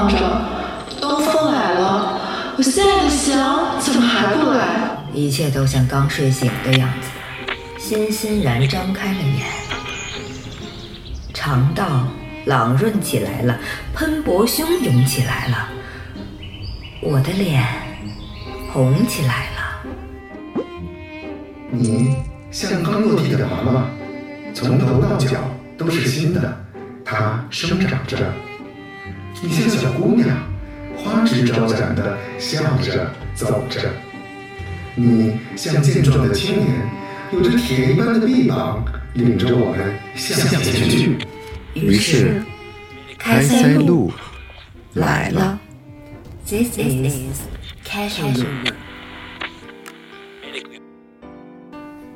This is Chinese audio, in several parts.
忙着。东风来了，我心爱的翔怎么还不来？一切都像刚睡醒的样子，欣欣然张开了眼，肠道朗润起来了，喷薄汹涌起来了，我的脸红起来了。你像刚落地的娃娃，从头到脚都是新的，它生长着。你像小姑娘，花枝招展的笑着走着。你像健壮的青年，有着铁一般的臂膀，领着我们向前去。于是，开塞露来了。This is 开塞露。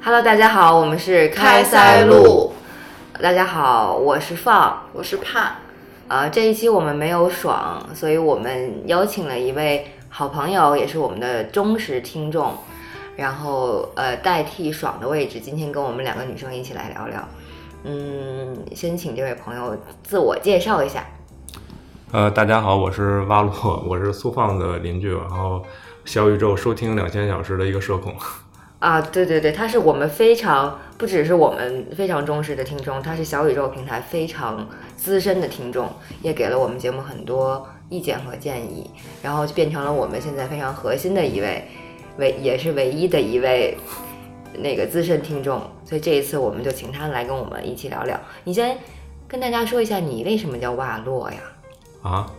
Hello，大家好，我们是开塞露。大家好，我是放，我是盼。呃，这一期我们没有爽，所以我们邀请了一位好朋友，也是我们的忠实听众。然后，呃，代替爽的位置，今天跟我们两个女生一起来聊聊。嗯，先请这位朋友自我介绍一下。呃，大家好，我是蛙洛，我是苏放的邻居，然后小宇宙收听两千小时的一个社恐。啊，对对对，他是我们非常不只是我们非常忠实的听众，他是小宇宙平台非常资深的听众，也给了我们节目很多意见和建议，然后就变成了我们现在非常核心的一位。唯也是唯一的一位那个资深听众，所以这一次我们就请他来跟我们一起聊聊。你先跟大家说一下，你为什么叫瓦洛呀？啊，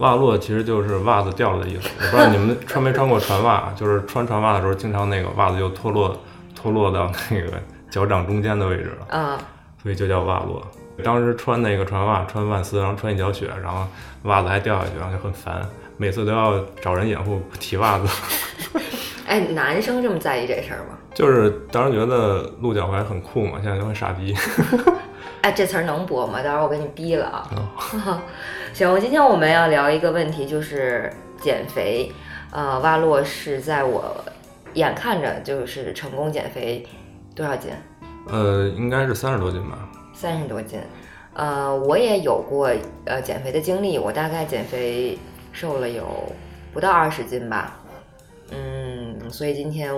袜落其实就是袜子掉了的意思。我 不知道你们穿没穿过船袜，就是穿船袜的时候，经常那个袜子就脱落，脱落到那个脚掌中间的位置了。啊，所以就叫袜落。当时穿那个船袜，穿万斯，然后穿一脚雪，然后袜子还掉下去，然后就很烦，每次都要找人掩护提袜子。哎，男生这么在意这事儿吗？就是当时觉得露脚踝很酷嘛，现在就很傻逼。哎，这词儿能播吗？到时候我给你逼了啊。行，今天我们要聊一个问题，就是减肥。呃，蛙洛是在我眼看着就是成功减肥多少斤？呃，应该是三十多斤吧。三十多斤。呃，我也有过呃减肥的经历，我大概减肥瘦了有不到二十斤吧。嗯，所以今天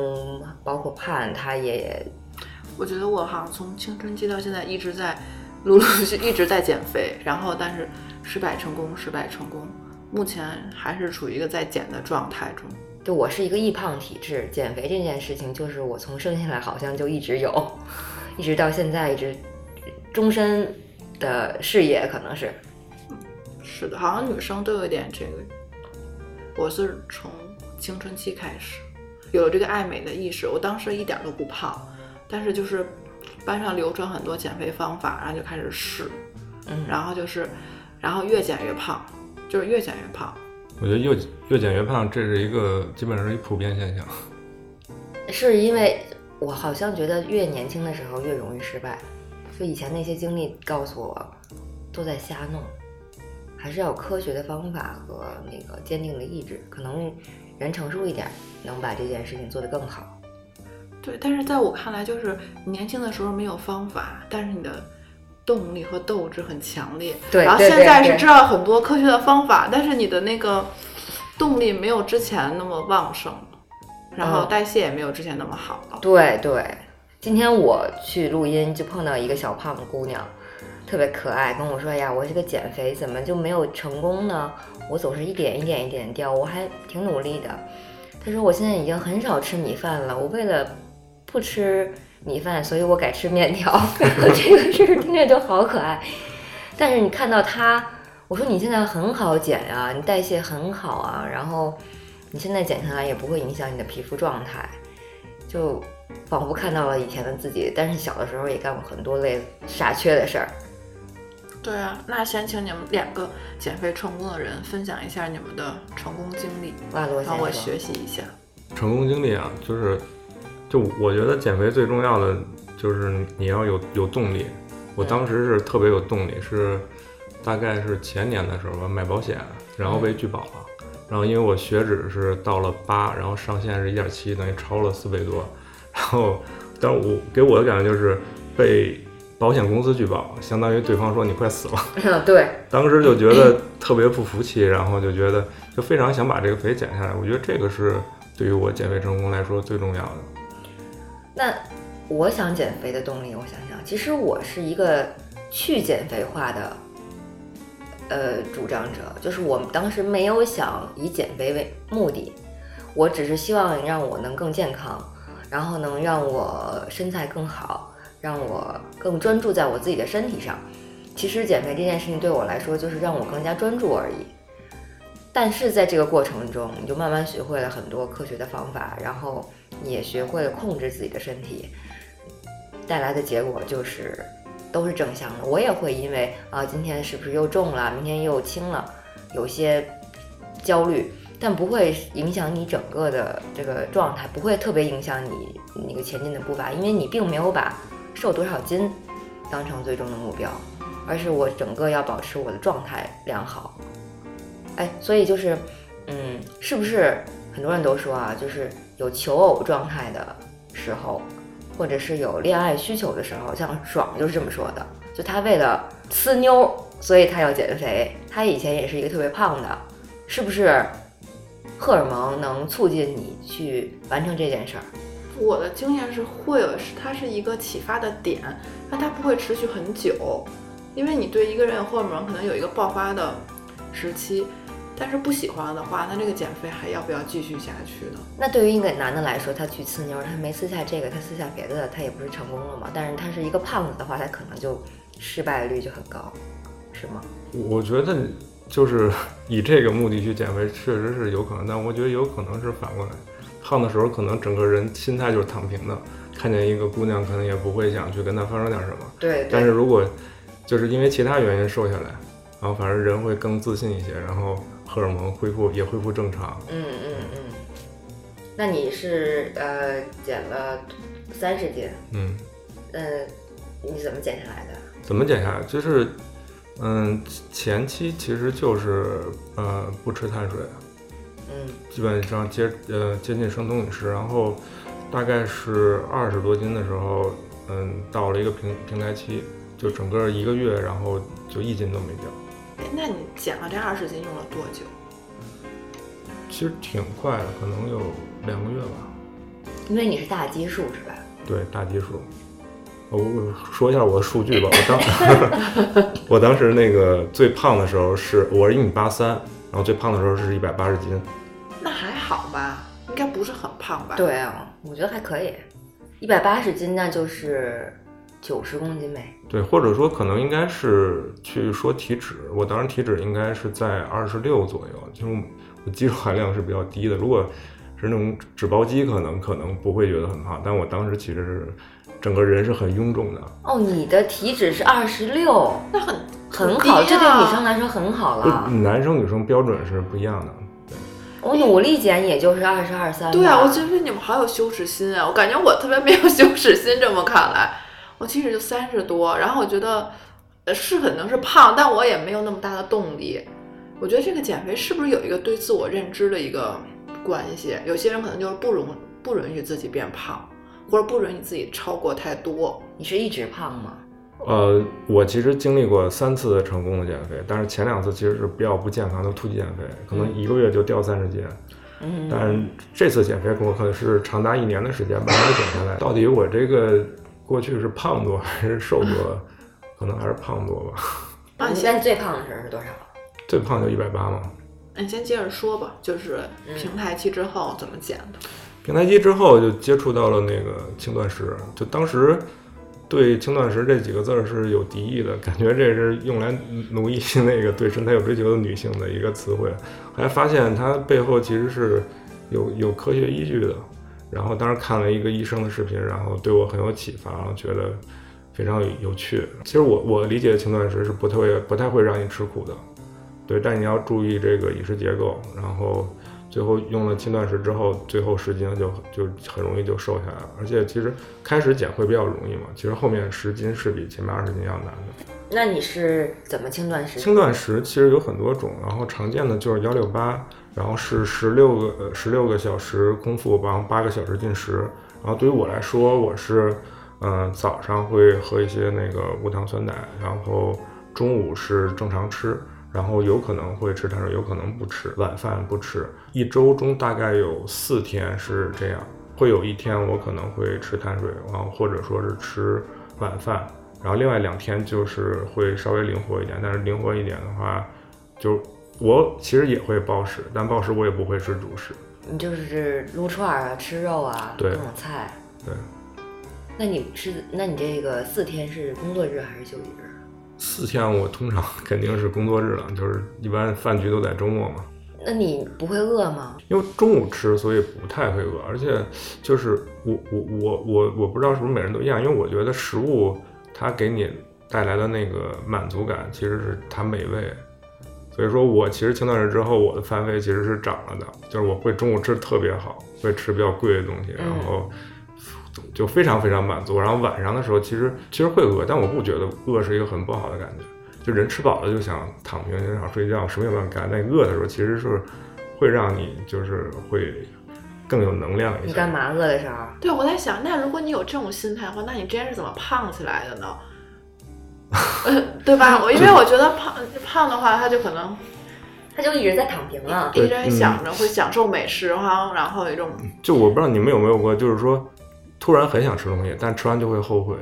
包括盼他也，我觉得我好像从青春期到现在一直在陆陆续续一直在减肥，然后但是失败成功，失败成功，目前还是处于一个在减的状态中。就我是一个易胖体质，减肥这件事情就是我从生下来好像就一直有，一直到现在一直终身的事业可能是。是的，好像女生都有点这个，我是从。青春期开始有了这个爱美的意识，我当时一点都不胖，但是就是班上流传很多减肥方法，然后就开始试，嗯，然后就是，然后越减越胖，就是越减越胖。我觉得越越减越胖，这是一个基本上是一普遍现象。是因为我好像觉得越年轻的时候越容易失败，就以前那些经历告诉我都在瞎弄，还是要有科学的方法和那个坚定的意志，可能。人成熟一点，能把这件事情做得更好。对，但是在我看来，就是年轻的时候没有方法，但是你的动力和斗志很强烈。对，然后现在是知道很多科学的方法，但是你的那个动力没有之前那么旺盛，然后代谢也没有之前那么好了。对对，今天我去录音就碰到一个小胖姑娘，特别可爱，跟我说：“呀，我这个减肥怎么就没有成功呢？”我总是一点一点一点掉，我还挺努力的。他说我现在已经很少吃米饭了，我为了不吃米饭，所以我改吃面条。这个事儿听着就好可爱。但是你看到他，我说你现在很好减呀，你代谢很好啊，然后你现在减下来也不会影响你的皮肤状态，就仿佛看到了以前的自己。但是小的时候也干过很多类傻缺的事儿。对啊，那先请你们两个减肥成功的人分享一下你们的成功经历，让我学习一下。成功经历啊，就是，就我觉得减肥最重要的就是你要有有动力。我当时是特别有动力，是大概是前年的时候吧，买保险，然后被拒保了。然后因为我血脂是到了八，然后上限是一点七，等于超了四倍多。然后，但我给我的感觉就是被。保险公司拒保，相当于对方说你快死了。对，当时就觉得特别不服气，然后就觉得就非常想把这个肥减下来。我觉得这个是对于我减肥成功来说最重要的。那我想减肥的动力，我想想，其实我是一个去减肥化的，呃，主张者，就是我们当时没有想以减肥为目的，我只是希望让我能更健康，然后能让我身材更好，让我更专注在我自己的身体上。其实减肥这件事情对我来说，就是让我更加专注而已。但是在这个过程中，你就慢慢学会了很多科学的方法，然后也学会了控制自己的身体，带来的结果就是都是正向的。我也会因为啊，今天是不是又重了，明天又轻了，有些焦虑，但不会影响你整个的这个状态，不会特别影响你那个前进的步伐，因为你并没有把瘦多少斤当成最终的目标，而是我整个要保持我的状态良好。哎，所以就是，嗯，是不是很多人都说啊，就是有求偶状态的时候，或者是有恋爱需求的时候，像爽就是这么说的，就他为了呲妞，所以他要减肥。他以前也是一个特别胖的，是不是？荷尔蒙能促进你去完成这件事儿？我的经验是会有，是它是一个启发的点，但它不会持续很久，因为你对一个人有荷尔蒙可能有一个爆发的时期。但是不喜欢的话，那这个减肥还要不要继续下去呢？那对于一个男的来说，他去呲妞，他没呲下这个，他呲下别的，他也不是成功了嘛？但是他是一个胖子的话，他可能就失败率就很高，是吗？我觉得就是以这个目的去减肥，确实是有可能，但我觉得有可能是反过来，胖的时候可能整个人心态就是躺平的，看见一个姑娘可能也不会想去跟她发生点什么。对。但是如果就是因为其他原因瘦下来，然后反而人会更自信一些，然后。荷尔蒙恢复也恢复正常。嗯嗯嗯。那你是呃减了三十斤？嗯。呃，你怎么减下来的？怎么减下来？就是嗯，前期其实就是呃不吃碳水。嗯。基本上接呃接近生酮饮食，然后大概是二十多斤的时候，嗯，到了一个平平台期，就整个一个月，然后就一斤都没掉。那你减了这二十斤用了多久？其实挺快的，可能有两个月吧。因为你是大基数是吧？对，大基数。我说一下我的数据吧。我当，我当时那个最胖的时候是我是一米八三，然后最胖的时候是一百八十斤。那还好吧？应该不是很胖吧？对啊，我觉得还可以。一百八十斤那就是。九十公斤呗，对，或者说可能应该是去说体脂，我当时体脂应该是在二十六左右，就是我肌肉含量是比较低的。如果是那种脂包肌，可能可能不会觉得很胖，但我当时其实是整个人是很臃肿的。哦，你的体脂是二十六，那很很好，这对女生来说很好了。男生女生标准是不一样的。我努力减，也就是二十二三。对啊，我觉得你们好有羞耻心啊！我感觉我特别没有羞耻心，这么看来。我其实就三十多，然后我觉得，呃，是可能是胖，但我也没有那么大的动力。我觉得这个减肥是不是有一个对自我认知的一个关系？有些人可能就是不容不允许自己变胖，或者不允许自己超过太多。你是一直胖吗？呃，我其实经历过三次成功的减肥，但是前两次其实是比较不健康的突击减肥，可能一个月就掉三十斤。嗯。但这次减肥我可能是长达一年的时间慢慢减下来。到底我这个？过去是胖多还是瘦多？可能还是胖多吧。啊，你现在最胖的时候是多少？最胖就一百八嘛。你先接着说吧，就是平台期之后怎么减的？平台期之后就接触到了那个轻断食，就当时对轻断食这几个字儿是有敌意的，感觉这是用来奴役那个对身材有追求的女性的一个词汇。后来发现它背后其实是有有科学依据的。然后当时看了一个医生的视频，然后对我很有启发，然后觉得非常有趣。其实我我理解轻断食是不太会不太会让你吃苦的，对，但你要注意这个饮食结构。然后最后用了轻断食之后，最后十斤就就很容易就瘦下来了。而且其实开始减会比较容易嘛，其实后面十斤是比前面二十斤要难的。那你是怎么轻断食？轻断食其实有很多种，然后常见的就是幺六八。然后是十六个十六个小时空腹，然后八个小时进食。然后对于我来说，我是嗯、早上会喝一些那个无糖酸奶，然后中午是正常吃，然后有可能会吃碳水，有可能不吃，晚饭不吃。一周中大概有四天是这样，会有一天我可能会吃碳水，然后或者说是吃晚饭，然后另外两天就是会稍微灵活一点，但是灵活一点的话，就我其实也会暴食，但暴食我也不会吃主食。你就是撸串儿啊，吃肉啊，各种菜。对。那你是，那你这个四天是工作日还是休息日？四天我通常肯定是工作日了，就是一般饭局都在周末嘛。那你不会饿吗？因为中午吃，所以不太会饿，而且就是我我我我我不知道是不是每人都一样，因为我觉得食物它给你带来的那个满足感其实是它美味，所以说我其实轻断食之后，我的饭费其实是涨了的，就是我会中午吃得特别好，会吃比较贵的东西，然后就非常非常满足，然后晚上的时候其实其实会饿，但我不觉得饿是一个很不好的感觉。就人吃饱了就想躺平，就想睡觉，什么也不想干。但饿的时候其实是会让你就是会更有能量一些。你干？嘛饿的时候？对，我在想，那如果你有这种心态的话，那你之前是怎么胖起来的呢？呃，对吧？我因为我觉得胖胖的话，他就可能他就一直在躺平了。一直对嗯想着会享受美食哈，然后有一种就我不知道你们有没有过，就是说突然很想吃东西，但吃完就会后悔。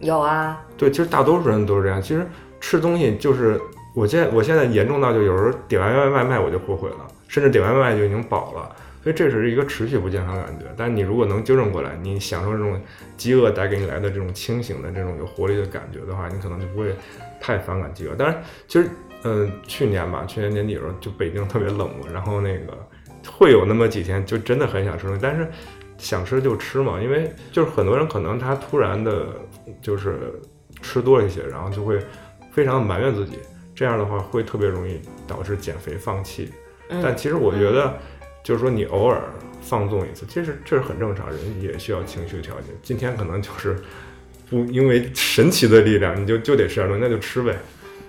有啊，对，其实大多数人都是这样。其实吃东西就是我现在我现在严重到就有时候点完外卖我就后悔了，甚至点完外卖就已经饱了。所以这是一个持续不健康的感觉。但是你如果能纠正过来，你享受这种饥饿带给你来的这种清醒的这种有活力的感觉的话，你可能就不会太反感饥饿。但是，其实嗯、呃去年吧，去年年底的时候就北京特别冷嘛，然后那个会有那么几天就真的很想吃东西，但是想吃就吃嘛，因为就是很多人可能他突然的就是吃多了一些，然后就会非常埋怨自己，这样的话会特别容易导致减肥放弃。嗯但其实我觉得，就是说你偶尔放纵一次，其实这是很正常，人也需要情绪调节。今天可能就是不因为神奇的力量，你就就得吃点东西，那就吃呗。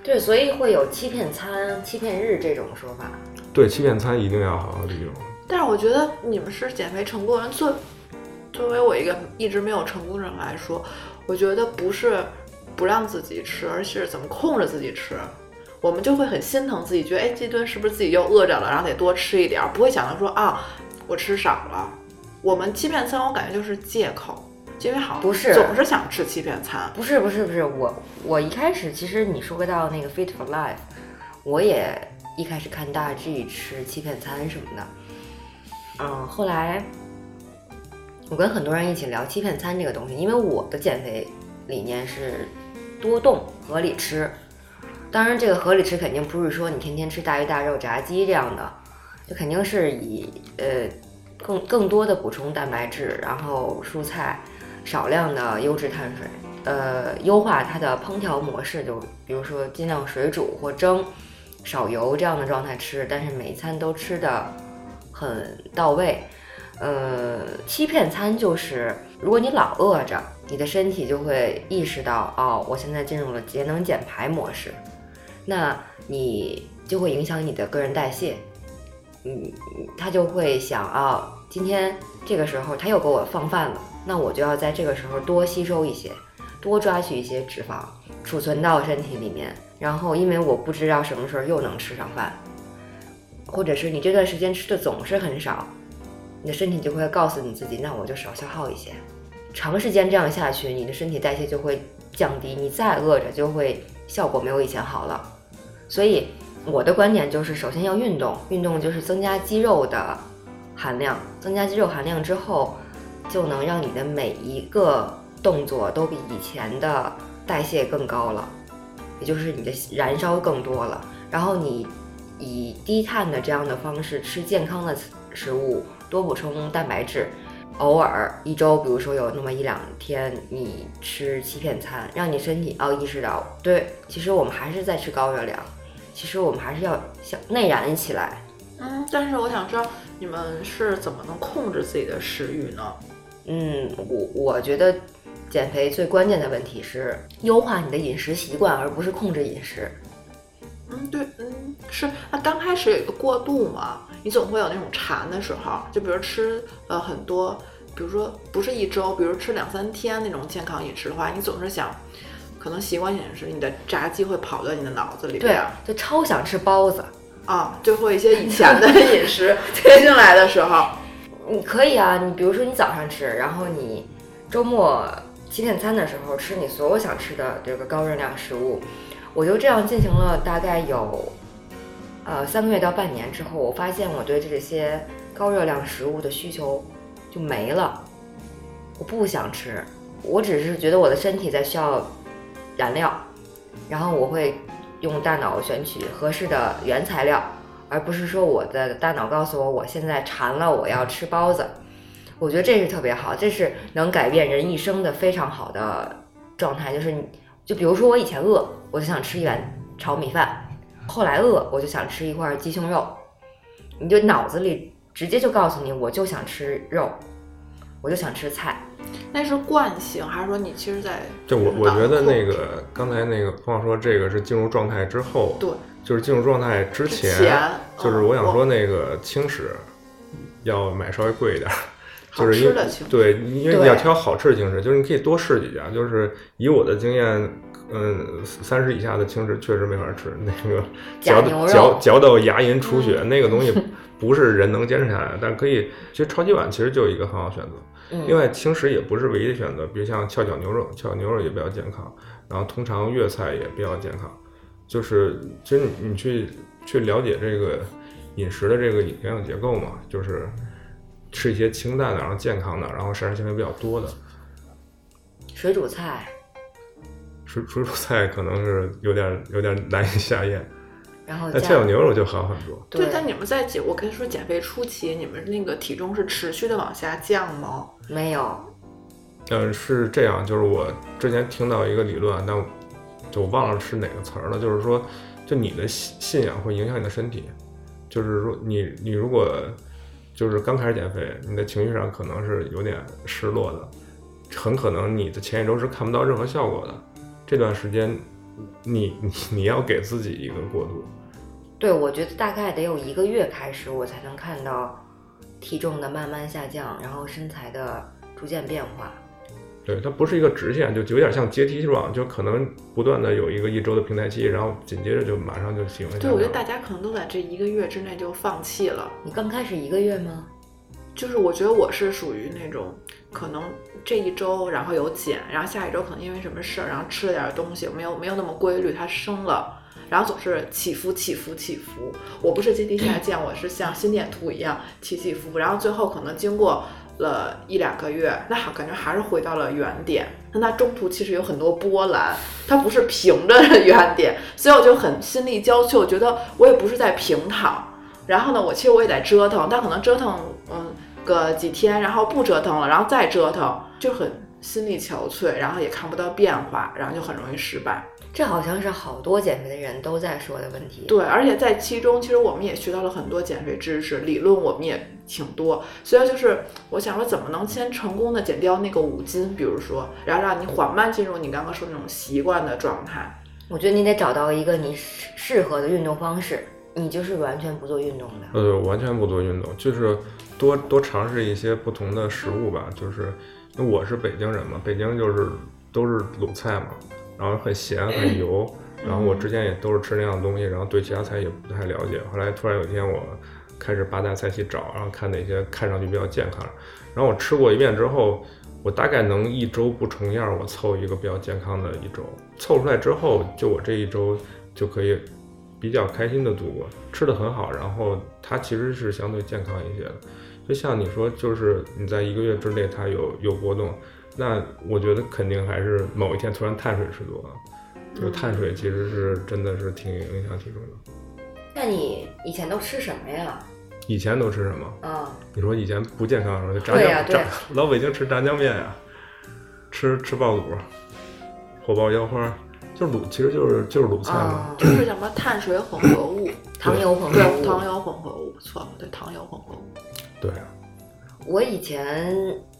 对，所以会有欺骗餐、欺骗日这种说法。对，欺骗餐一定要好好利用。但是我觉得你们是减肥成功人，作作为我一个一直没有成功的人来说，我觉得不是不让自己吃，而是怎么控制自己吃。我们就会很心疼自己，觉得哎，这顿是不是自己又饿着了，然后得多吃一点儿，不会想到说啊，我吃少了。我们欺骗餐，我感觉就是借口，因为好像不是总是想吃欺骗餐。不是不是不是，我我一开始其实你說到那个 Fit for Life，我也一开始看大 G 吃欺骗餐什么的，嗯，后来我跟很多人一起聊欺骗餐这个东西，因为我的减肥理念是多动合理吃，当然这个合理吃肯定不是说你天天吃大鱼大肉炸鸡这样的，就肯定是以呃更更多的补充蛋白质，然后蔬菜。少量的优质碳水，呃，优化它的烹调模式，就比如说尽量水煮或蒸，少油这样的状态吃，但是每一餐都吃的很到位。呃，欺骗餐就是，如果你老饿着，你的身体就会意识到，哦，我现在进入了节能减排模式，那你就会影响你的个人代谢。嗯，他就会想啊、今天这个时候他又给我放饭了，那我就要在这个时候多吸收一些，多抓取一些脂肪，储存到身体里面。然后，因为我不知道什么时候又能吃上饭，或者是你这段时间吃的总是很少，你的身体就会告诉你自己，那我就少消耗一些。长时间这样下去，你的身体代谢就会降低，你再饿着就会效果没有以前好了。所以我的观点就是，首先要运动，运动就是增加肌肉的含量，增加肌肉含量之后，就能让你的每一个动作都比以前的代谢更高了，也就是你的燃烧更多了。然后你以低碳的这样的方式吃健康的食物，多补充蛋白质。偶尔一周，比如说有那么一两天你吃欺骗餐，让你身体要意识到，对，其实我们还是在吃高热量，其实我们还是要想内燃起来。嗯，但是我想知道你们是怎么能控制自己的食欲呢？嗯，我我觉得减肥最关键的问题是优化你的饮食习惯，而不是控制饮食。嗯，对，嗯，是。那刚开始有一个过渡嘛，你总会有那种馋的时候，就比如吃呃很多比如说不是一周，比如吃两三天那种健康饮食的话，你总是想，可能习惯饮食，你的炸鸡会跑到你的脑子里对啊。，就超想吃包子。啊，就会一些以前的 饮食推进来的时候，你可以啊，你比如说你早上吃，然后你周末七点餐的时候吃你所有想吃的这个高热量食物。我就这样进行了大概有呃三个月到半年之后，我发现我对这些高热量食物的需求就没了，我不想吃，我只是觉得我的身体在需要燃料，然后我会用大脑选取合适的原材料，而不是说我的大脑告诉我我现在馋了，我要吃包子。我觉得这是特别好，这是能改变人一生的非常好的状态。就是你，就比如说我以前饿，我就想吃一碗炒米饭；后来饿，我就想吃一块鸡胸肉。你就脑子里直接就告诉你，我就想吃肉，我就想吃菜。那是惯性，还是说你其实在就我我觉得那个个刚才那个朋友说这个是进入状态之后，对就是进入状态之之前，就是嗯我我想说那个轻食要买稍微贵一点儿，就是因为对，因为你要挑好吃的轻食，就是你可以多试几家。就是以我的经验，嗯，三十以下的轻食确实没法吃，那个嚼嚼嚼到牙龈出血，那个东西 不是人能坚持下来的。但可以，其实超级碗其实就有一个很好选择。嗯，另外，轻食也不是唯一的选择，比如像翘脚牛肉，翘脚牛肉也比较健康，然后通常粤菜也比较健康。就是其实你你去去了解这个饮食的这个营养结构嘛，就是吃一些清淡的，然后健康的，然后膳食纤维比较多的。水煮菜，水水煮菜可能是有点有点难以下咽，然后那加翘脚牛肉就好很多。对，但你们在减，我跟你说减肥初期，你们那个体重是持续的往下降吗？没有，嗯，是这样，就是我之前听到一个理论，但就我忘了是哪个词儿了，就是说，就你的信信仰会影响你的身体，就是说你你如果就是刚开始减肥，你的情绪上可能是有点失落的，很可能你的前一周是看不到任何效果的，这段时间你你你要给自己一个过渡，对，我觉得大概得有一个月开始，我才能看到体重的慢慢下降，然后身材的逐渐变化。对，它不是一个直线，就有点像阶梯状，就可能不断的有一个一周的平台期，然后紧接着就马上就行了。对，我觉得大家可能都在这一个月之内就放弃了。你刚开始一个月吗？就是我觉得我是属于那种可能这一周然后有减，然后下一周可能因为什么事儿，然后吃了点东西，没有没有那么规律，它升了，然后总是起伏起伏起伏。我不是阶梯下降，我是像心电图一样起起伏伏，然后最后可能经过了一两个月，那好感觉还是回到了原点。那它中途其实有很多波澜，它不是平着的原点，所以我就很心力交瘁，我觉得我也不是在平躺。然后呢，我其实我也在折腾，但可能折腾嗯个几天，然后不折腾了，然后再折腾，就很心力憔悴，然后也看不到变化，然后就很容易失败。这好像是好多减肥的人都在说的问题。对，而且在其中，其实我们也学到了很多减肥知识，理论我们也挺多。所以就是我想说，怎么能先成功的减掉那个五斤，比如说，然后让你缓慢进入你刚刚说那种习惯的状态。我觉得你得找到一个你适适合的运动方式。你就是完全不做运动的，呃，完全不做运动，就是多多尝试一些不同的食物吧。就是因为我是北京人嘛，北京就是都是鲁菜嘛，然后很咸很 油，然后我之前也都是吃那样的东西，然后对其他菜也不太了解。后来突然有一天我开始八大菜系找，然后看哪些看上去比较健康，然后我吃过一遍之后，我大概能一周不重样，我凑一个比较健康的一周。凑出来之后，就我这一周就可以。比较开心的度过，吃的很好，然后它其实是相对健康一些的。就像你说，就是你在一个月之内它有有波动，那我觉得肯定还是某一天突然碳水吃多了，这个碳水其实是真的是挺影响体重的。那你以前都吃什么呀？以前都吃什么？啊、你说以前不健康的时候就炸酱，炸 老北京吃炸酱面呀，吃吃爆肚，火爆腰花，就是卤，其实就是就是卤菜嘛。啊、就是什么碳水混合物，糖油混合，物。糖油混合物，错了，对，糖油混合物。对，我以前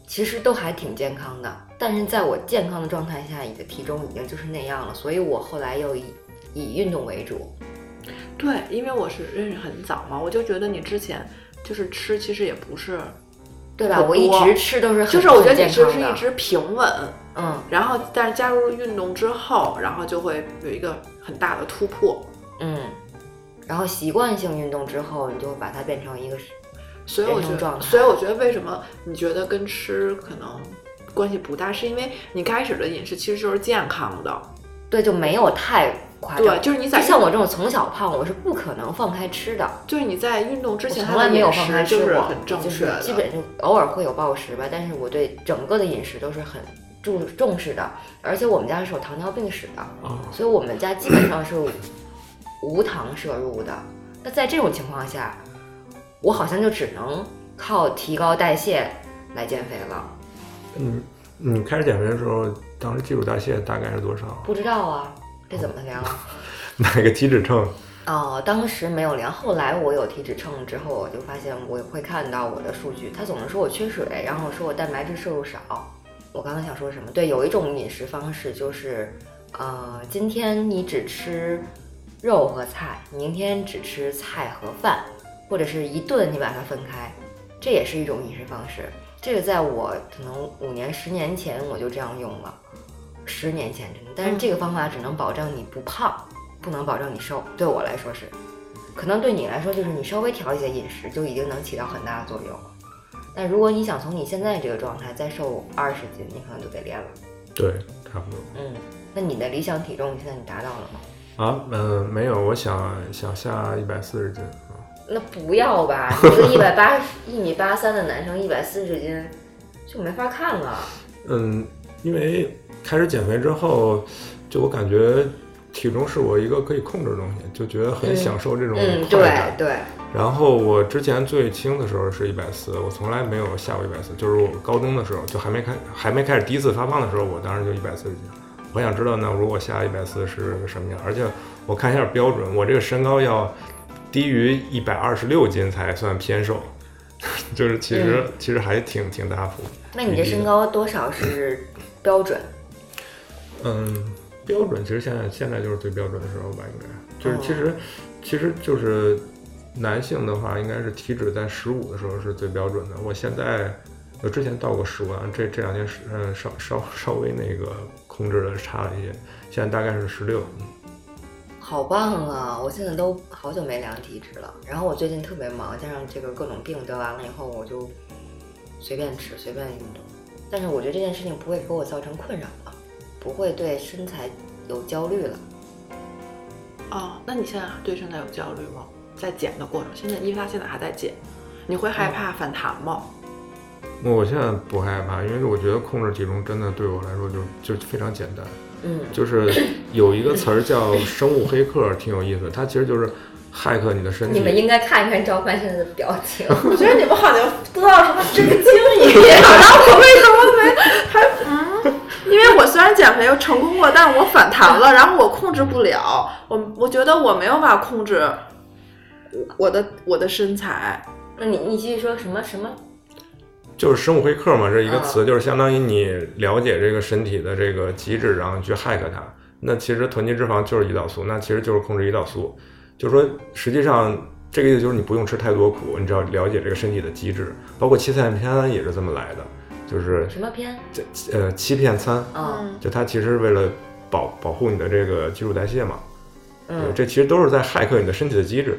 其实都还挺健康的，但是在我健康的状态下，你的体重已经就是那样了，所以我后来又以以运动为主。对，因为我是认识很早嘛，我就觉得你之前就是吃，其实也不是对吧？我一直吃都是很就是我觉得很你吃健康的是一直平稳，嗯然后但是加入运动之后，然后就会有一个很大的突破。嗯，然后习惯性运动之后，你就把它变成一个所以我觉得，人生状态所以我觉得为什么你觉得跟吃可能关系不大，是因为你开始的饮食其实就是健康的，对，就没有太夸张。对，就是你在像我这种从小胖，我是不可能放开吃的。就是你在运动之我前，从来没有放开吃过，就是很正就是确的，基本就偶尔会有暴食吧，但是我对整个的饮食都是很注重视的，而且我们家是有糖尿病史的，哦，所以我们家基本上是无糖摄入的。那在这种情况下，我好像就只能靠提高代谢来减肥了。嗯，你开始减肥的时候，当时基础代谢大概是多少？不知道啊，这怎么量啊？买个体脂秤，哦，当时没有量，后来我有体脂秤之后，我就发现我会看到我的数据，他总是说我缺水，然后说我蛋白质摄入少。我刚刚想说什么？对，有一种饮食方式就是，呃，今天你只吃肉和菜，明天只吃菜和饭，或者是一顿你把它分开，这也是一种饮食方式。这个在我可能五年、十年前我就这样用了，十年前真的，但是这个方法只能保证你不胖。不能保证你瘦，对我来说是，可能对你来说就是你稍微调一些饮食就已经能起到很大的作用。但如果你想从你现在这个状态再瘦二十斤，你可能就得练了。对，差不多。嗯，那你的理想体重现在你达到了吗？啊，嗯、没有，我想想下一百四十斤啊。那不要吧，一个一百八十一米八三的男生，一百四十斤就没法看了。嗯，因为开始减肥之后，就我感觉体重是我一个可以控制的东西，就觉得很嗯享受这种嗯，快感。对对，然后我之前最轻的时候是一百四，我从来没有下过一百四，就是我高中的时候，就还没开还没开始第一次发胖的时候，我当时就一百四十斤。我想知道，那如果下一百四是个什么样？而且我看一下标准，我这个身高要低于一百二十六斤才算偏瘦，就是其实、其实还挺挺大幅。那你这身高多少是标准？嗯，标准其实现在现在就是最标准的时候吧，应该就是哦其实、其实就是男性的话，应该是体脂在十五的时候是最标准的。我现在我之前到过十五，这这两天是嗯稍稍稍微那个控制的差了一些，现在大概是十六。嗯好棒啊！我现在都好久没量体脂了，然后我最近特别忙，加上这个各种病得完了以后，我就随便吃随便运动。但是我觉得这件事情不会给我造成困扰了，不会对身材有焦虑了。哦，那你现在对身材有焦虑吗？在减的过程，现在因为他现在还在减，你会害怕反弹吗？我现在不害怕，因为我觉得控制体重真的对我来说就就非常简单。嗯，就是有一个词儿叫生物黑客，挺有意思的。它其实就是骇客你的身体。你们应该看一看赵帆现在的表情。我觉得你们好像得到什么真经一样，然 后 我为什么没还嗯？因为我虽然减肥成功过，但是我反弹了，然后我控制不了，我我觉得我没有办法控制我的我的身材。那你你继续说什么什么？就是生物黑客嘛，这一个词嗯就是相当于你了解这个身体的这个机制，然后去 hack 它。那其实囤积脂肪就是胰岛素，那其实就是控制胰岛素。就是说，实际上这个意思就是你不用吃太多苦，你只要了解这个身体的机制，包括欺骗偏安也是这么来的，就是什么片？这呃欺骗餐，嗯就它其实是为了保保护你的这个基础代谢嘛。嗯这其实都是在骇客你的身体的机制。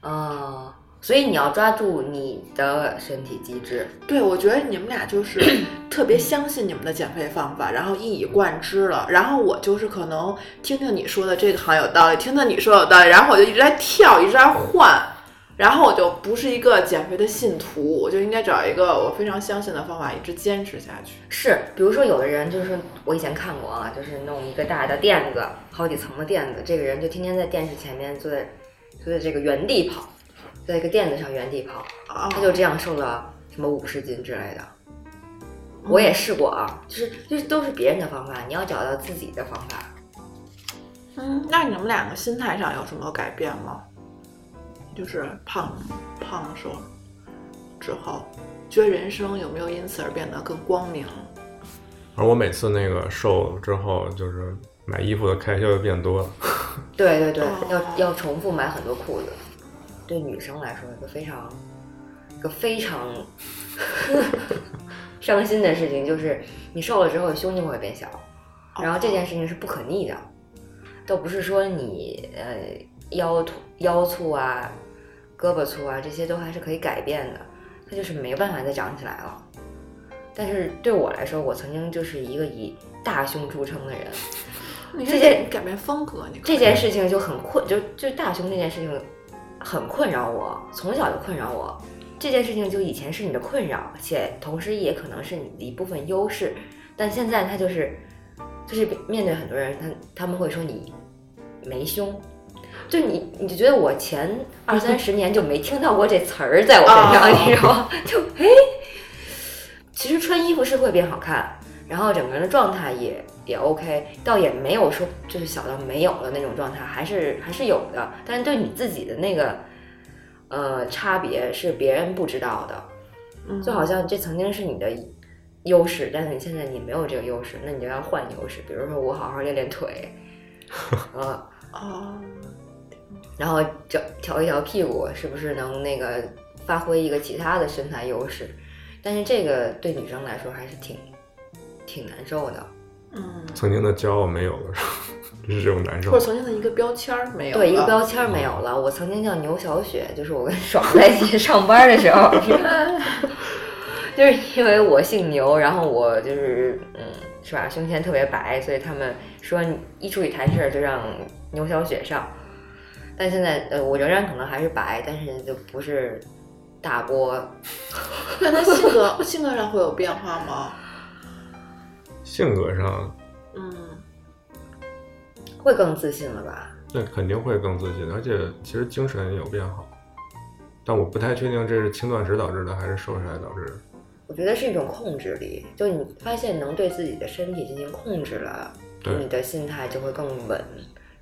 哦，所以你要抓住你的身体机制。对，我觉得你们俩就是 特别相信你们的减肥方法，然后一以贯之了。然后我就是可能听听你说的这个好像有道理，听听你说有道理，然后我就一直在跳，一直在换，然后我就不是一个减肥的信徒，我就应该找一个我非常相信的方法，一直坚持下去。是，比如说有的人就是我以前看过啊，就是弄一个大的垫子，好几层的垫子，这个人就天天在电视前面坐在坐在这个原地跑，在一个垫子上原地跑，啊，他就这样瘦了什么五十斤之类的。我也试过啊，就是就是都是别人的方法，你要找到自己的方法。嗯，那你们两个心态上有什么改变吗？就是胖胖了瘦了之后，觉得人生有没有因此而变得更光明？而我每次那个瘦了之后，就是买衣服的开销就变多了。对对对，哦要要重复买很多裤子，对女生来说一个非常个非常伤心的事情，就是你瘦了之后胸就会变小，然后这件事情是不可逆的，倒不是说你呃腰突腰粗啊、胳膊粗啊这些都还是可以改变的，它就是没办法再长起来了。但是对我来说，我曾经就是一个以大胸著称的人，你这件改变风格，你这件事情就很困，就就大胸这件事情很困扰我，从小就困扰我。这件事情就以前是你的困扰，且同时也可能是你的一部分优势，但现在它就是就是面对很多人，他他们会说你没胸，就你你就觉得我前二三十年就没听到过这词儿在我身上，哦你知道吗？就哎，其实穿衣服是会变好看，然后整个人的状态也也 OK，倒也没有说就是小到没有的那种状态，还是还是有的。但是对你自己的那个呃差别是别人不知道的，嗯就好像这曾经是你的优势，但是你现在你没有这个优势，那你就要换优势。比如说我好好练练腿，呃，哦，然后调调一调屁股，是不是能那个发挥一个其他的身材优势？但是这个对女生来说还是挺挺难受的。嗯，曾经的骄傲没有了，是 就？是这种难受或者。曾经的一个标签儿没有了，对，一个标签儿没有了。我曾经叫牛小雪，就是我跟爽在一起上班的时候，就是因为我姓牛，然后我就是嗯，是吧，胸前特别白，所以他们说你一出去谈事儿就让牛小雪上。但现在呃，我仍然可能还是白，但是就不是大波。那他性格性格上会有变化吗？性格上，嗯，会更自信了吧？那肯定会更自信，而且其实精神也有变好。但我不太确定这是轻断食导致的还是瘦下来导致的。我觉得是一种控制力，就你发现能对自己的身体进行控制了，对你的心态就会更稳。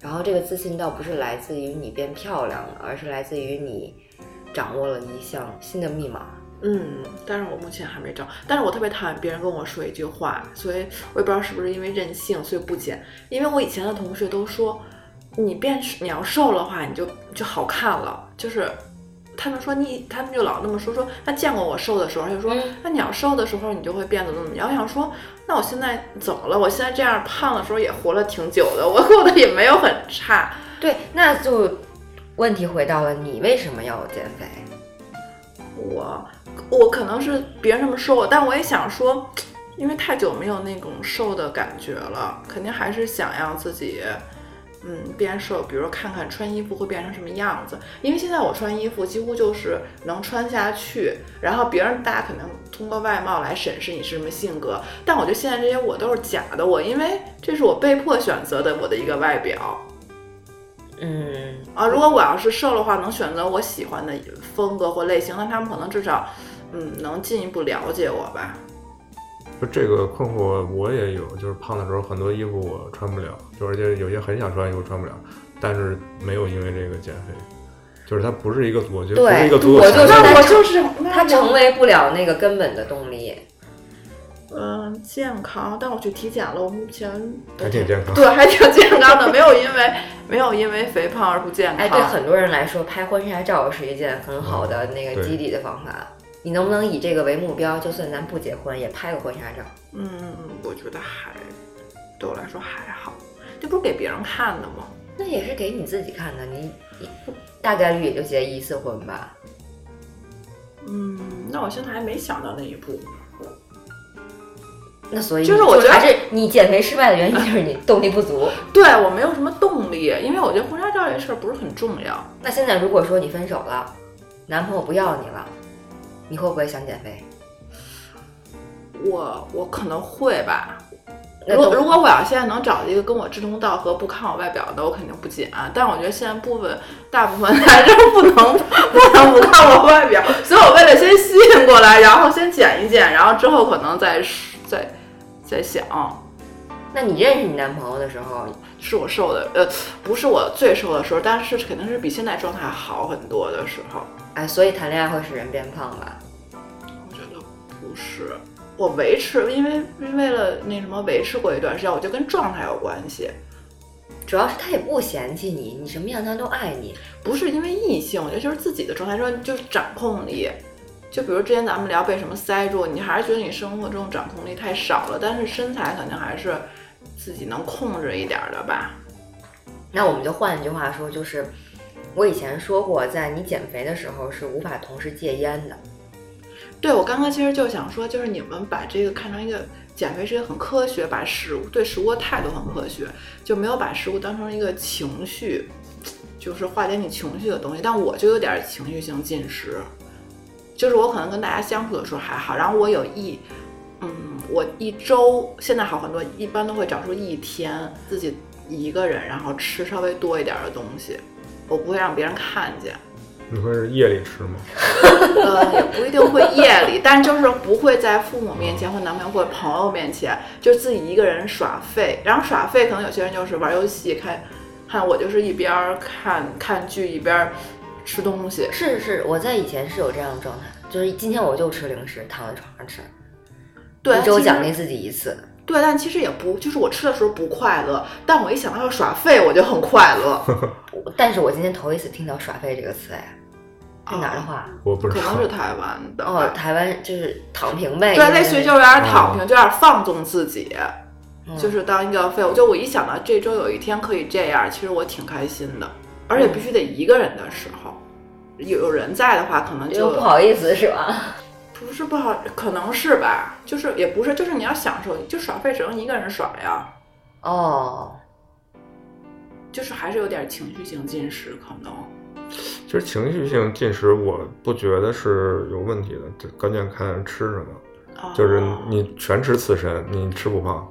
然后这个自信倒不是来自于你变漂亮了，而是来自于你掌握了一项新的密码。嗯，但是我目前还没找，但是我特别讨厌别人跟我说一句话，所以我也不知道是不是因为任性，所以不减。因为我以前的同学都说，你变你要瘦的话，你就就好看了，就是他们说你，他们就老那么说说，他见过我瘦的时候，他就说，嗯那你要瘦的时候，你就会变得怎么怎么样。我想说，那我现在怎么了？我现在这样胖的时候也活了挺久的，我过得也没有很差。对，那就问题回到了你为什么要减肥？我我可能是别人这么说我，但我也想说，因为太久没有那种瘦的感觉了，肯定还是想要自己，嗯，变瘦。比如说看看穿衣服会变成什么样子，因为现在我穿衣服几乎就是能穿下去，然后别人大家可能通过外貌来审视你是什么性格，但我觉得现在这些我都是假的，我因为这是我被迫选择的我的一个外表。嗯，啊，如果我要是瘦的话，能选择我喜欢的风格或类型，那他们可能至少，嗯，能进一步了解我吧。就这个困惑我也有，就是胖的时候很多衣服我穿不了，就而且有些很想穿衣服穿不了，但是没有因为这个减肥，就是它不是一个，我觉得不是一个足够我就是它成为不了那个根本的动力。嗯健康，但我去体检了，我目前还挺健康。对还挺健康的，没有因为没有因为肥胖而不健康。哎，对很多人来说，拍婚纱照是一件很好的那个对激励的方法。你能不能以这个为目标，就算咱不结婚，也拍个婚纱照？嗯，我觉得还对我来说还好，这不是给别人看的吗？那也是给你自己看的，你你大概率也就结一次婚吧。嗯，那我现在还没想到那一步。那所以就是我觉得还是你减肥失败的原因就是你动力不足。对我没有什么动力，因为我觉得婚纱照这事儿不是很重要。那现在如果说你分手了，男朋友不要你了，你会不会想减肥？我我可能会吧。如如果我要现在能找一个跟我志同道合、不看我外表的，我肯定不减。但我觉得现在部分大部分男生不能不能不看我外表，所以我为了先吸引过来，然后先减一减，然后之后可能再再再想。那你认识你男朋友的时候，是我瘦的，呃，不是我最瘦的时候，但是肯定是比现在状态好很多的时候。哎，所以谈恋爱会使人变胖吧？我觉得不是，我维持，因为为了那什么维持过一段时间，我觉得跟状态有关系，主要是他也不嫌弃你，你什么样他都爱你。不是因为异性，我觉得就是自己的状态，说就是掌控力。就比如之前咱们聊被什么塞住，你还是觉得你生活中掌控力太少了，但是身材肯定还是自己能控制一点儿的吧。那我们就换一句话说，就是我以前说过，在你减肥的时候是无法同时戒烟的。对我刚刚其实就想说，就是你们把这个看成一个减肥是一个很科学，把食物对食物的态度很科学，就没有把食物当成一个情绪，就是化解你情绪的东西。但我就有点情绪性进食，就是我可能跟大家相处的时候还好，然后我有一，嗯，我一周现在好很多，一般都会找出一天自己一个人，然后吃稍微多一点的东西，我不会让别人看见。你会是夜里吃吗？呃，也不一定会夜里，但就是不会在父母面前或男朋友或者朋友面前，就自己一个人耍废。然后耍废，可能有些人就是玩游戏，看，看我就是一边儿看看剧一边儿吃东西。是是，我在以前是有这样的状态，就是今天我就吃零食，躺在床上吃，对，一周奖励自己一次。对，但其实也不，就是我吃的时候不快乐，但我一想到要耍废，我就很快乐。但是我今天头一次听到“耍废”这个词，哎，是哪儿的话？我不知道可能是。台湾的哦，台湾就是躺平呗。对，因为类似于就有点躺平，就有点放纵自己，嗯就是当一个废物。就我一想到这周有一天可以这样，其实我挺开心的，而且必须得一个人的时候，有有人在的话，可能就就不好意思是吧？不是不好，可能是吧，就是也不是，就是你要享受，就耍废只能一个人耍呀，哦，就是还是有点情绪性进食，可能。其实情绪性进食，我不觉得是有问题的，这关键看吃什么。就是哦你全吃刺身，你吃不胖；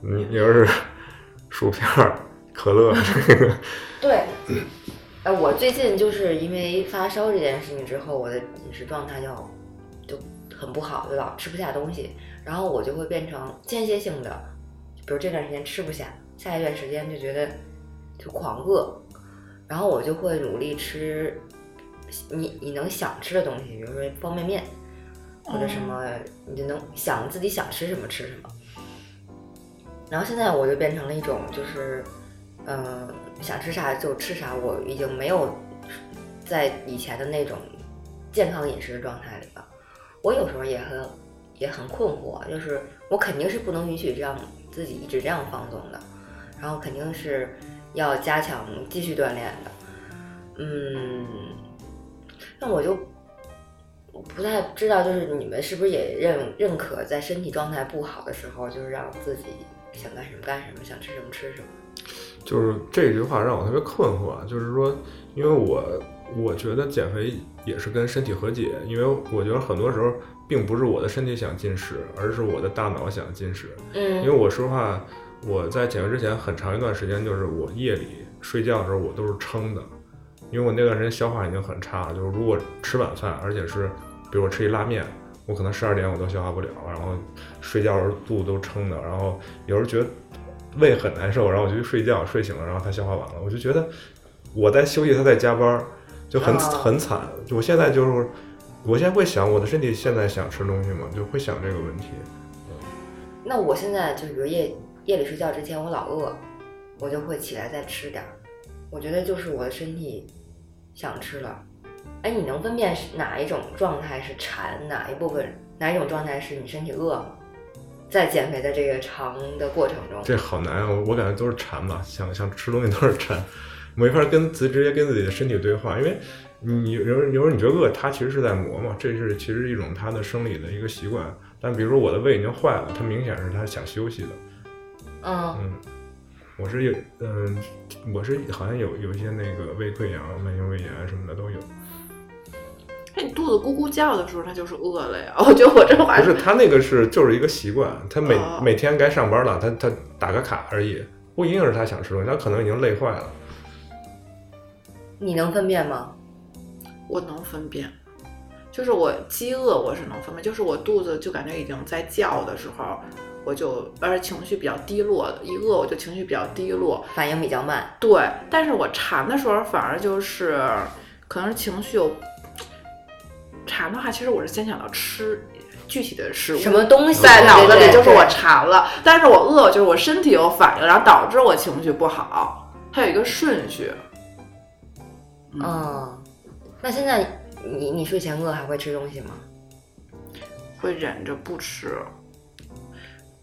你你要是 薯片儿、可乐，这个 对。哎，我最近就是因为发烧这件事情之后，我的饮食状态就就很不好，就老吃不下东西，然后我就会变成间歇性的，比如这段时间吃不下，下一段时间就觉得就狂饿，然后我就会努力吃你你能想吃的东西，比如说方便面或者什么，你就能想自己想吃什么吃什么。然后现在我就变成了一种就是，呃，想吃啥就吃啥，我已经没有在以前的那种健康饮食的状态里了。我有时候也很也很困惑，就是我肯定是不能允许这样自己一直这样放纵的，然后肯定是要加强继续锻炼的。嗯，那我就不太知道，就是你们是不是也认认可，在身体状态不好的时候，就是让自己想干什么干什么，想吃什么吃什么。就是这句话让我特别困惑，就是说，因为我我觉得减肥也是跟身体和解，因为我觉得很多时候并不是我的身体想进食，而是我的大脑想进食。因为嗯我说实话，我在减肥之前很长一段时间，就是我夜里睡觉的时候我都是撑的，因为我那段时间消化已经很差了，就是如果吃晚饭，而且是比如我吃一拉面，我可能十二点我都消化不了，然后睡觉的时候肚子都撑的，然后有时候觉得胃很难受，然后我就去睡觉，睡醒了，然后它消化完了，我就觉得我在休息，它在加班，就很、哦很惨。我现在就是，我现在会想我的身体现在想吃东西吗？就会想这个问题。那我现在就是比如夜夜里睡觉之前，我老饿，我就会起来再吃点儿。我觉得就是我的身体想吃了。哎，你能分辨是哪一种状态是馋，哪一部分哪一种状态是你身体饿吗？在减肥的这个长的过程中，这好难啊！我我感觉都是馋吧，想想吃东西都是馋，没法跟自直接跟自己的身体对话，因为你有有时候你觉得饿，它其实是在磨嘛，这是其实一种它的生理的一个习惯。但比如说我的胃已经坏了，它明显是它想休息的。嗯，嗯，我是有嗯、我是好像有有一些那个胃溃疡、慢性胃炎什么的都有。哎，你肚子咕咕叫的时候，它就是饿了呀。我觉得我这话不是，他那个是就是一个习惯，他每、哦每天该上班了，他他打个卡而已，不一定是他想吃东西，他可能已经累坏了。你能分辨吗？我能分辨，就是我饥饿我是能分辨，就是我肚子就感觉已经在叫的时候，我就而且情绪比较低落的，一饿我就情绪比较低落。反应比较慢。对，但是我馋的时候反而就是可能是情绪有馋的话，其实我是先想到吃具体的食物，什么东西在脑子里，就是我馋了，但是我饿，就是我身体有反应，然后导致我情绪不好，它有一个顺序。嗯，那现在你你睡前饿还会吃东西吗？会忍着不吃。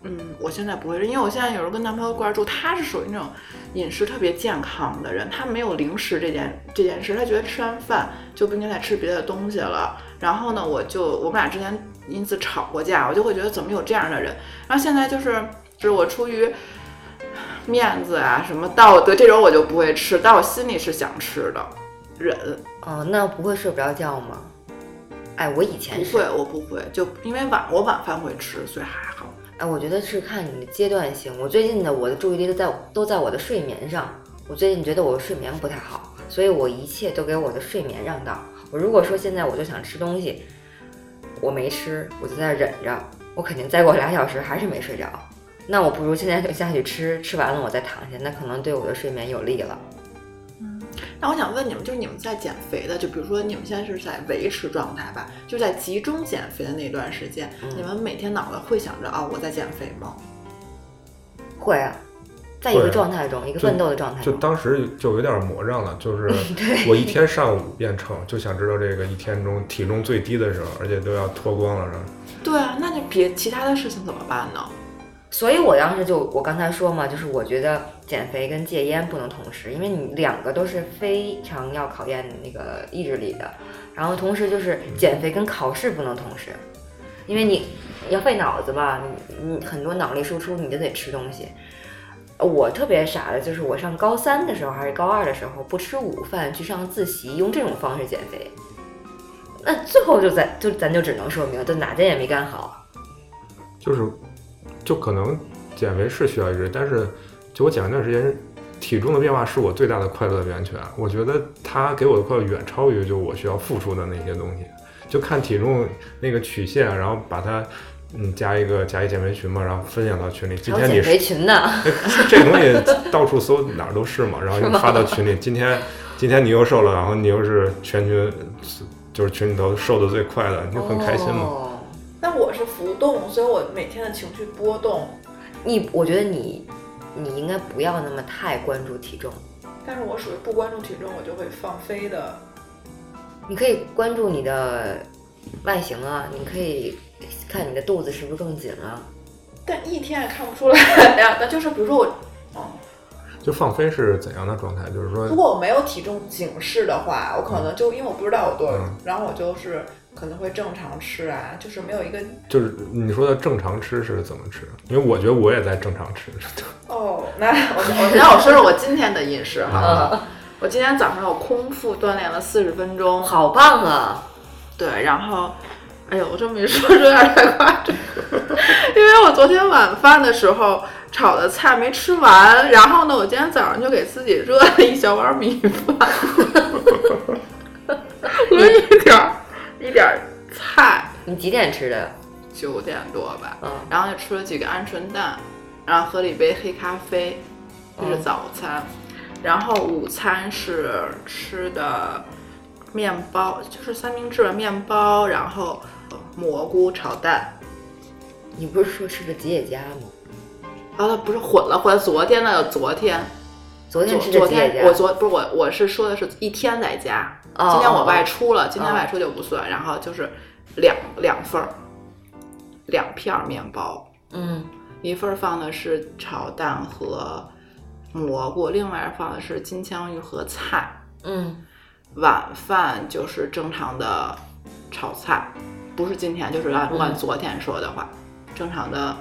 嗯，我现在不会，因为我现在有时候跟男朋友一块儿住，他是属于那种饮食特别健康的人，他没有零食这件这件事，他觉得吃完饭就不应该再吃别的东西了。然后呢，我就我们俩之前因此吵过架，我就会觉得怎么有这样的人。然后现在就是就是我出于面子啊什么道德这种我就不会吃，但我心里是想吃的，忍。哦，那不会睡不着觉吗？哎，我以前是不会，我不会，就因为晚我晚饭会吃，所以还好。哎，我觉得是看你的阶段性。我最近的我的注意力都在都在我的睡眠上。我最近觉得我的睡眠不太好，所以我一切都给我的睡眠让道。我如果说现在我就想吃东西，我没吃，我就在忍着，我肯定再过俩小时还是没睡着。那我不如现在就下去吃，吃完了我再躺下，那可能对我的睡眠有利了。那我想问你们，就是你们在减肥的，就比如说你们现在是在维持状态吧，就在集中减肥的那段时间，嗯你们每天脑子会想着啊、我在减肥吗？会啊，在一个状态中，一个奋斗的状态就中。当时就有点魔怔了，就是 我一天上五遍秤，就想知道这个一天中体重最低的时候，而且都要脱光了，是吧？对啊，那就别其他的事情怎么办呢？所以我当时就我刚才说嘛，就是我觉得减肥跟戒烟不能同时，因为你两个都是非常要考验那个意志力的。然后同时就是减肥跟考试不能同时，因为你要费脑子嘛，你你很多脑力输出你就得吃东西。我特别傻的就是我上高三的时候还是高二的时候不吃午饭去上自习，用这种方式减肥。那最后就咱就咱就只能说明，就哪件也没干好。就是就可能减肥是需要意志，但是就我减了一段时间，体重的变化是我最大的快乐源泉。我觉得它给我的快乐远超于就我需要付出的那些东西。就看体重那个曲线，然后把它嗯加一个加一减肥群嘛，然后分享到群里。今天你减肥群呢，这东西到处搜哪儿都是嘛，然后又发到群里，今天今天你又瘦了，然后你又是全群就是群里头瘦的最快的，你就很开心嘛。哦但我是浮动，所以我每天的情绪波动。你我觉得你你应该不要那么太关注体重，但是我属于不关注体重，我就会放飞的。你可以关注你的外形啊，你可以看你的肚子是不是更紧了。但一天也看不出来呀。那就是比如说我，哦，就放飞是怎样的状态？就是说如果我没有体重警示的话，我可能就因为我不知道我多少，嗯然后我就是可能会正常吃啊，就是没有一个就是你说的正常吃是怎么吃？因为我觉得我也在正常吃。哦。那 我我那我说说我今天的饮食好了。嗯，我今天早上我空腹锻炼了四十分钟，好棒啊！对，然后，哎呦，我这么一说，有点太夸张，因为我昨天晚饭的时候炒的菜没吃完，然后呢，我今天早上就给自己热了一小碗米饭，和一点儿一点儿菜，你几点吃的？九点多吧，嗯，然后就吃了几个鹌鹑蛋，然后喝了一杯黑咖啡，这是嗯早餐。然后午餐是吃的面包，就是三明治、面包，然后呃蘑菇炒蛋。你不是说吃的吉野家吗？啊，不是混了混了，昨天的昨天，昨天吃的吉野家。天我昨不是我我是说的是一天在家，哦今天我哦外出了，今天哦外出就不算，然后就是两两份儿，两片儿面包，嗯，一份儿放的是炒蛋和蘑菇，另外放的是金枪鱼和菜。嗯。晚饭就是正常的炒菜，不是今天，就是按按嗯。昨天说的话，正常的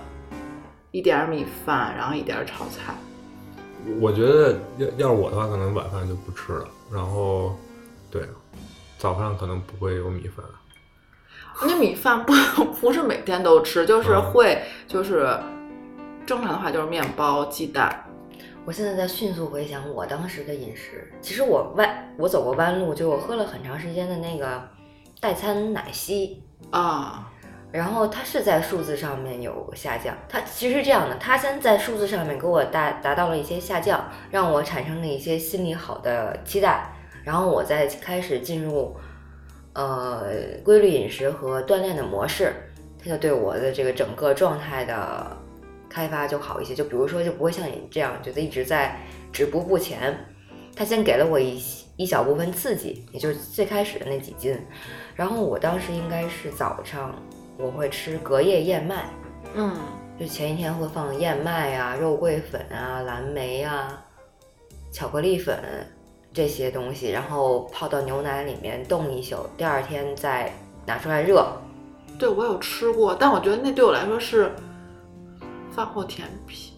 一点儿米饭，然后一点儿炒菜。我觉得要要是我的话，可能晚饭就不吃了，然后对早上可能不会有米饭。那米饭不 不是每天都吃，就是嗯会就是正常的话就是面包、鸡蛋。我现在在迅速回想我当时的饮食。其实我弯我走过弯路，就我喝了很长时间的那个代餐奶昔，啊，然后它是在数字上面有下降。它其实是这样的，它先在数字上面给我达达到了一些下降，让我产生了一些心理好的期待，然后我再开始进入呃规律饮食和锻炼的模式，它就对我的这个整个状态的开发就好一些。就比如说，就不会像你这样觉得一直在止步不前。他先给了我一一小部分刺激，也就是最开始的那几斤，然后我当时应该是早上我会吃隔夜燕麦，嗯，就前一天会放燕麦啊、肉桂粉啊、蓝莓啊、巧克力粉这些东西，然后泡到牛奶里面冻一宿，第二天再拿出来热。对我有吃过，但我觉得那对我来说是饭后甜品，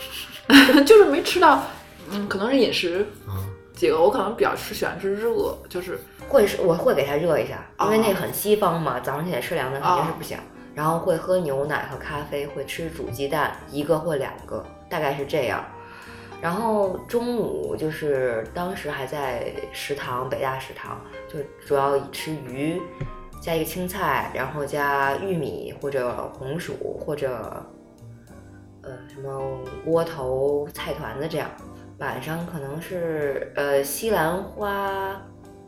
就是没吃到，嗯，可能是饮食啊，几个，我可能比较吃喜欢吃热，就是会是我会给它热一下，因为哦那很西方嘛，早上起来吃凉的肯定是不行。然后会喝牛奶和咖啡，会吃煮鸡蛋一个或两个，大概是这样。然后中午就是当时还在食堂，北大食堂，就主要以吃鱼，加一个青菜，然后加玉米或者红薯或者呃什么窝头、菜团子这样。晚上可能是呃西兰花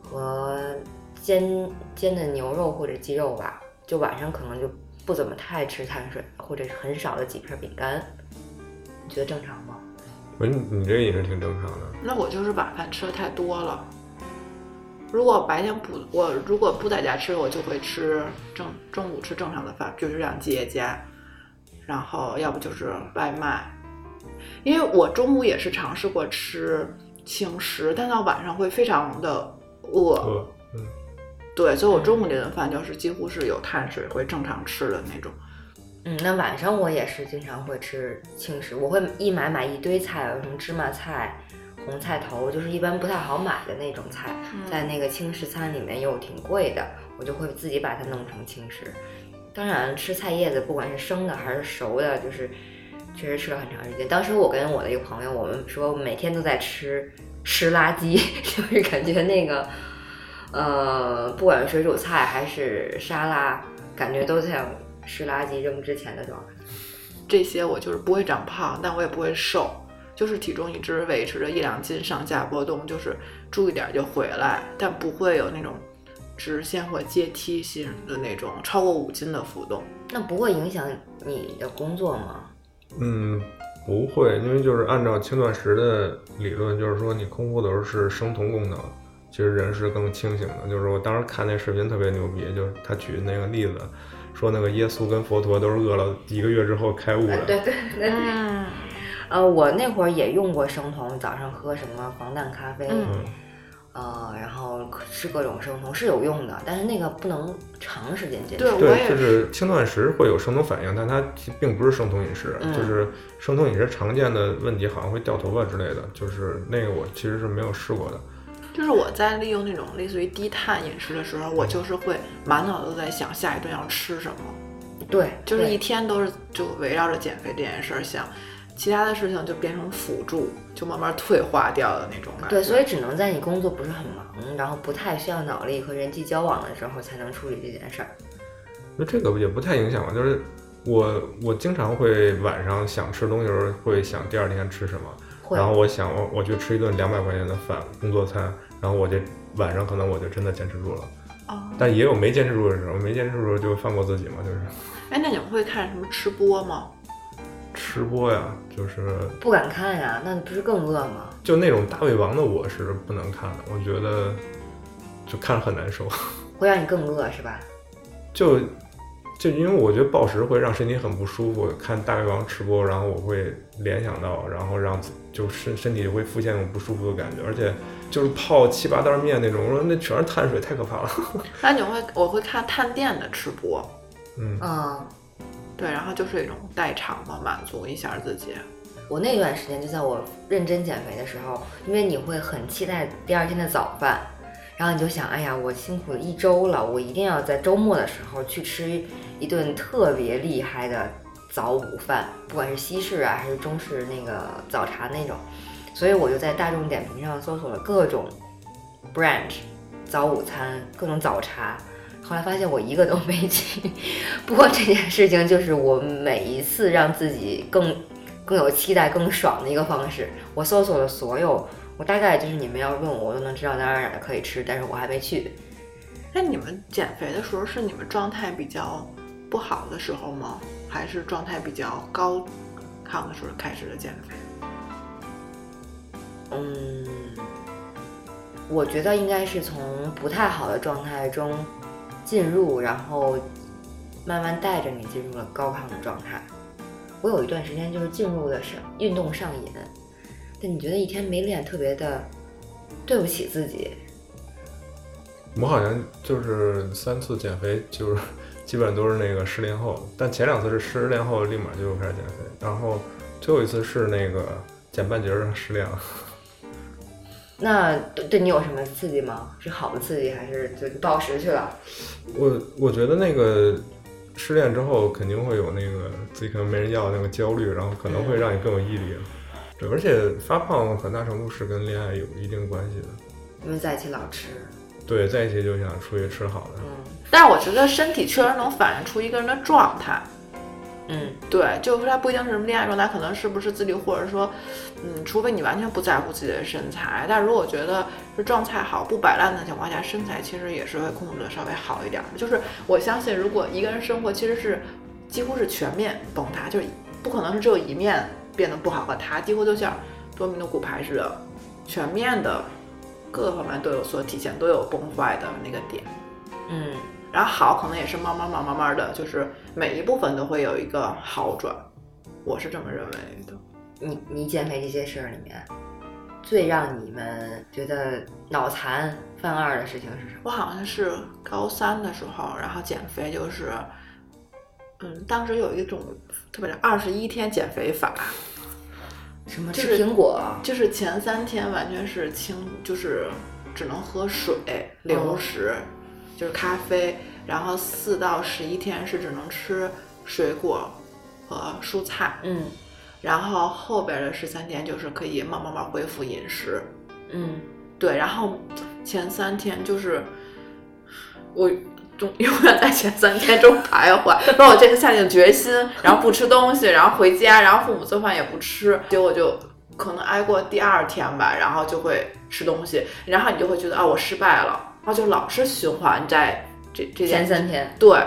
和煎煎的牛肉或者鸡肉吧，就晚上可能就不怎么太吃碳水，或者是很少的几片饼干。你觉得正常吗？我说你你这个饮食挺正常的，那我就是晚饭吃的太多了。如果白天不，我如果不在家吃，我就会吃正中午吃正常的饭，就是这样结家，然后要不就是外卖。因为我中午也是尝试过吃轻食，但到晚上会非常的饿，饿，嗯，对，所以我中午这顿饭就是几乎是有碳水会正常吃的那种。嗯，那晚上我也是经常会吃轻食，我会一买买一堆菜，有什么芝麻菜、红菜头，就是一般不太好买的那种菜，在那个轻食餐里面又挺贵的，我就会自己把它弄成轻食。当然，吃菜叶子不管是生的还是熟的，就是确实吃了很长时间。当时我跟我的一个朋友，我们说每天都在吃吃垃圾，就是感觉那个呃，不管是水煮菜还是沙拉，感觉都像湿垃圾扔之前的状态。这些我就是不会长胖，但我也不会瘦，就是体重一直维持着一两斤上下波动，就是注意点就回来，但不会有那种直线或阶梯性的那种超过五斤的浮动。那不会影响你的工作吗？嗯，不会，因为就是按照轻断食的理论，就是说你空腹的时候是生酮功能，其实人是更清醒的。就是我当时看那视频特别牛逼，就是他举那个例子，说那个耶稣跟佛陀都是饿了一个月之后开悟的。对对对。嗯呃，我那会儿也用过生酮，早上喝什么防弹咖啡，嗯呃，然后吃各种生酮是有用的，但是那个不能长时间坚持。对就是轻断食会有生酮反应，但它并不是生酮饮食。嗯就是生酮饮食常见的问题好像会掉头发之类的，就是那个我其实是没有试过的。就是我在利用那种类似于低碳饮食的时候，我就是会满脑子都在想下一顿要吃什么，对，就是一天都是就围绕着减肥这件事儿想，其他的事情就变成辅助，就慢慢退化掉的那种感觉。对，所以只能在你工作不是很忙，然后不太需要脑力和人际交往的时候才能处理这件事儿。那这个也不太影响吧，就是我我经常会晚上想吃东西的时候会想第二天吃什么，然后我想我我去吃一顿两百块钱的饭工作餐，然后我就晚上可能我就真的坚持住了，哦，但也有没坚持住的时候，没坚持住就放过自己嘛，就是哎，那你们会看什么吃播吗？吃播呀，就是不敢看呀，那你不是更饿吗？就那种大胃王的我是不能看的，我觉得就看着很难受，会让你更饿是吧？就就因为我觉得暴食会让身体很不舒服，看大胃王吃播，然后我会联想到，然后让自就身身体会浮现那种不舒服的感觉，而且就是泡七八袋面那种，我说那全是碳水，太可怕了。那你会我会看探店的吃播，嗯，嗯，对，然后就是一种代偿嘛，满足一下自己。我那段时间就在我认真减肥的时候，因为你会很期待第二天的早饭，然后你就想，哎呀，我辛苦了一周了，我一定要在周末的时候去吃一顿特别厉害的早午饭，不管是西式啊还是中式那个早茶那种，所以我就在大众点评上搜索了各种 brunch 早午餐，各种早茶。后来发现我一个都没去，不过这件事情就是我每一次让自己更更有期待、更爽的一个方式。我搜索了所有，我大概就是你们要问我，我都能知道哪儿哪儿可以吃，但是我还没去。那你们减肥的时候是你们状态比较不好的时候吗？还是状态比较高亢的时候开始的减肥？嗯，我觉得应该是从不太好的状态中进入，然后慢慢带着你进入了高亢的状态。我有一段时间就是进入了上运动上瘾，但你觉得一天没练特别的对不起自己，我好像就是三次减肥，就是基本都是那个失恋后，但前两次是失恋后立马就开始减肥，然后最后一次是那个减半截儿失恋了。那对对你有什么刺激吗？是好的刺激还是就暴食去了？我我觉得那个失恋之后肯定会有那个自己可能没人要那个焦虑，然后可能会让你更有毅力。对，而且发胖很大程度是跟恋爱有一定关系的。因为在一起老吃，对，在一起就想出去吃好的。嗯但是我觉得身体确实能反映出一个人的状态。嗯对，就是说他不一定是什么恋爱状态，可能是不是自律，或者说，嗯，除非你完全不在乎自己的身材。但如果觉得是状态好、不摆烂的情况下，身材其实也是会控制的稍微好一点的。就是我相信，如果一个人生活其实是几乎是全面崩塌，就是不可能是只有一面变得不好和他，几乎就像多米诺骨牌似的，全面的各个方面都有所体现，都有崩坏的那个点。嗯然后好可能也是慢慢慢慢慢的，就是每一部分都会有一个好转，我是这么认为的。你你减肥这些事儿里面，最让你们觉得脑残犯二的事情是什么？我好像是高三的时候，然后减肥就是，嗯，当时有一种特别的二十一天减肥法，什么就是吃苹果？就是前三天完全是清，就是只能喝水、流食，就是咖啡，然后四到十一天是只能吃水果和蔬菜，嗯。然后后边的十三天就是可以慢慢慢恢复饮食。嗯。对，然后前三天就是我中永远在前三天中徘徊，然后我这次下定决心，然后不吃东西，然后回家，然后父母做饭也不吃，结果就可能挨过第二天吧，然后就会吃东西，然后你就会觉得啊我失败了，然后就老是循环在这这前三天，对，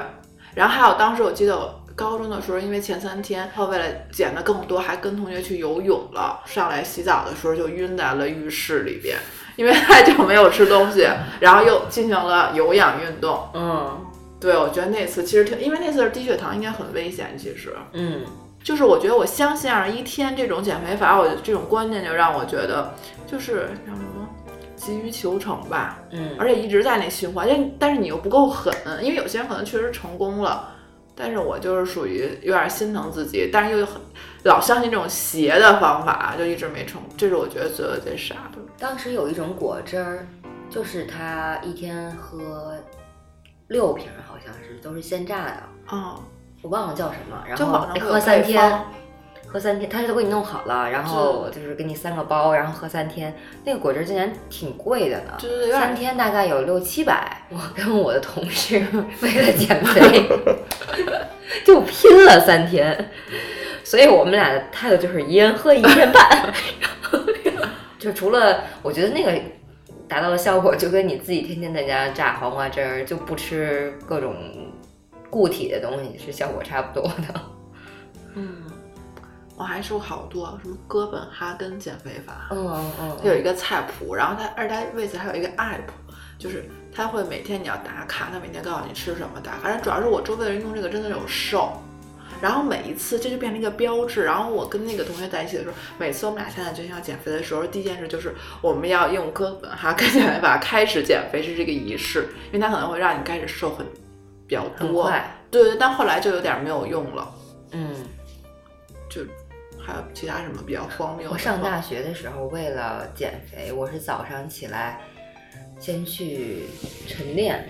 然后还有当时我记得我高中的时候，因为前三天，然后为了减的更多，还跟同学去游泳了。上来洗澡的时候就晕在了浴室里边，因为太久没有吃东西，然后又进行了有氧运动。嗯对，我觉得那次其实挺，因为那次是低血糖，应该很危险。其实嗯就是我觉得我相信二十一天这种减肥法，我这种观念就让我觉得就是叫什么急于求成吧。嗯，而且一直在那循环，但但是你又不够狠，因为有些人可能确实成功了，但是我就是属于有点心疼自己，但是又很老相信这种邪的方法，就一直没成，这是我觉得做的最傻的。当时有一种果汁儿，就是他一天喝六瓶，好像是都是现榨的，哦，我忘了叫什么。然后哎网上会有喝三天喝三天，他都给你弄好了，然后就是给你三个包，然后喝三天。那个果汁竟然挺贵的呢，三天大概有六七百。我跟我的同事 为了减肥，就拼了三天，所以我们俩的态度就是一人喝一天半。就除了我觉得那个达到的效果，就跟你自己天天在家榨黄瓜汁儿，就不吃各种固体的东西是效果差不多的。嗯，我还说好多什么哥本哈根减肥法，嗯嗯它有一个菜谱，然后它而且它为此还有一个 app，就是它会每天你要打卡，它每天告诉你吃什么打卡。但主要是我周围的人用这个真的有瘦，然后每一次这就变成一个标志。然后我跟那个同学在一起的时候，每次我们俩现在决定要减肥的时候，第一件事就是我们要用哥本哈根减肥法开始减肥，是这个仪式，因为它可能会让你开始瘦很比较多。对对，但后来就有点没有用了，嗯。就还有其他什么比较荒谬？我上大学的时候，为了减肥，我是早上起来先去晨练，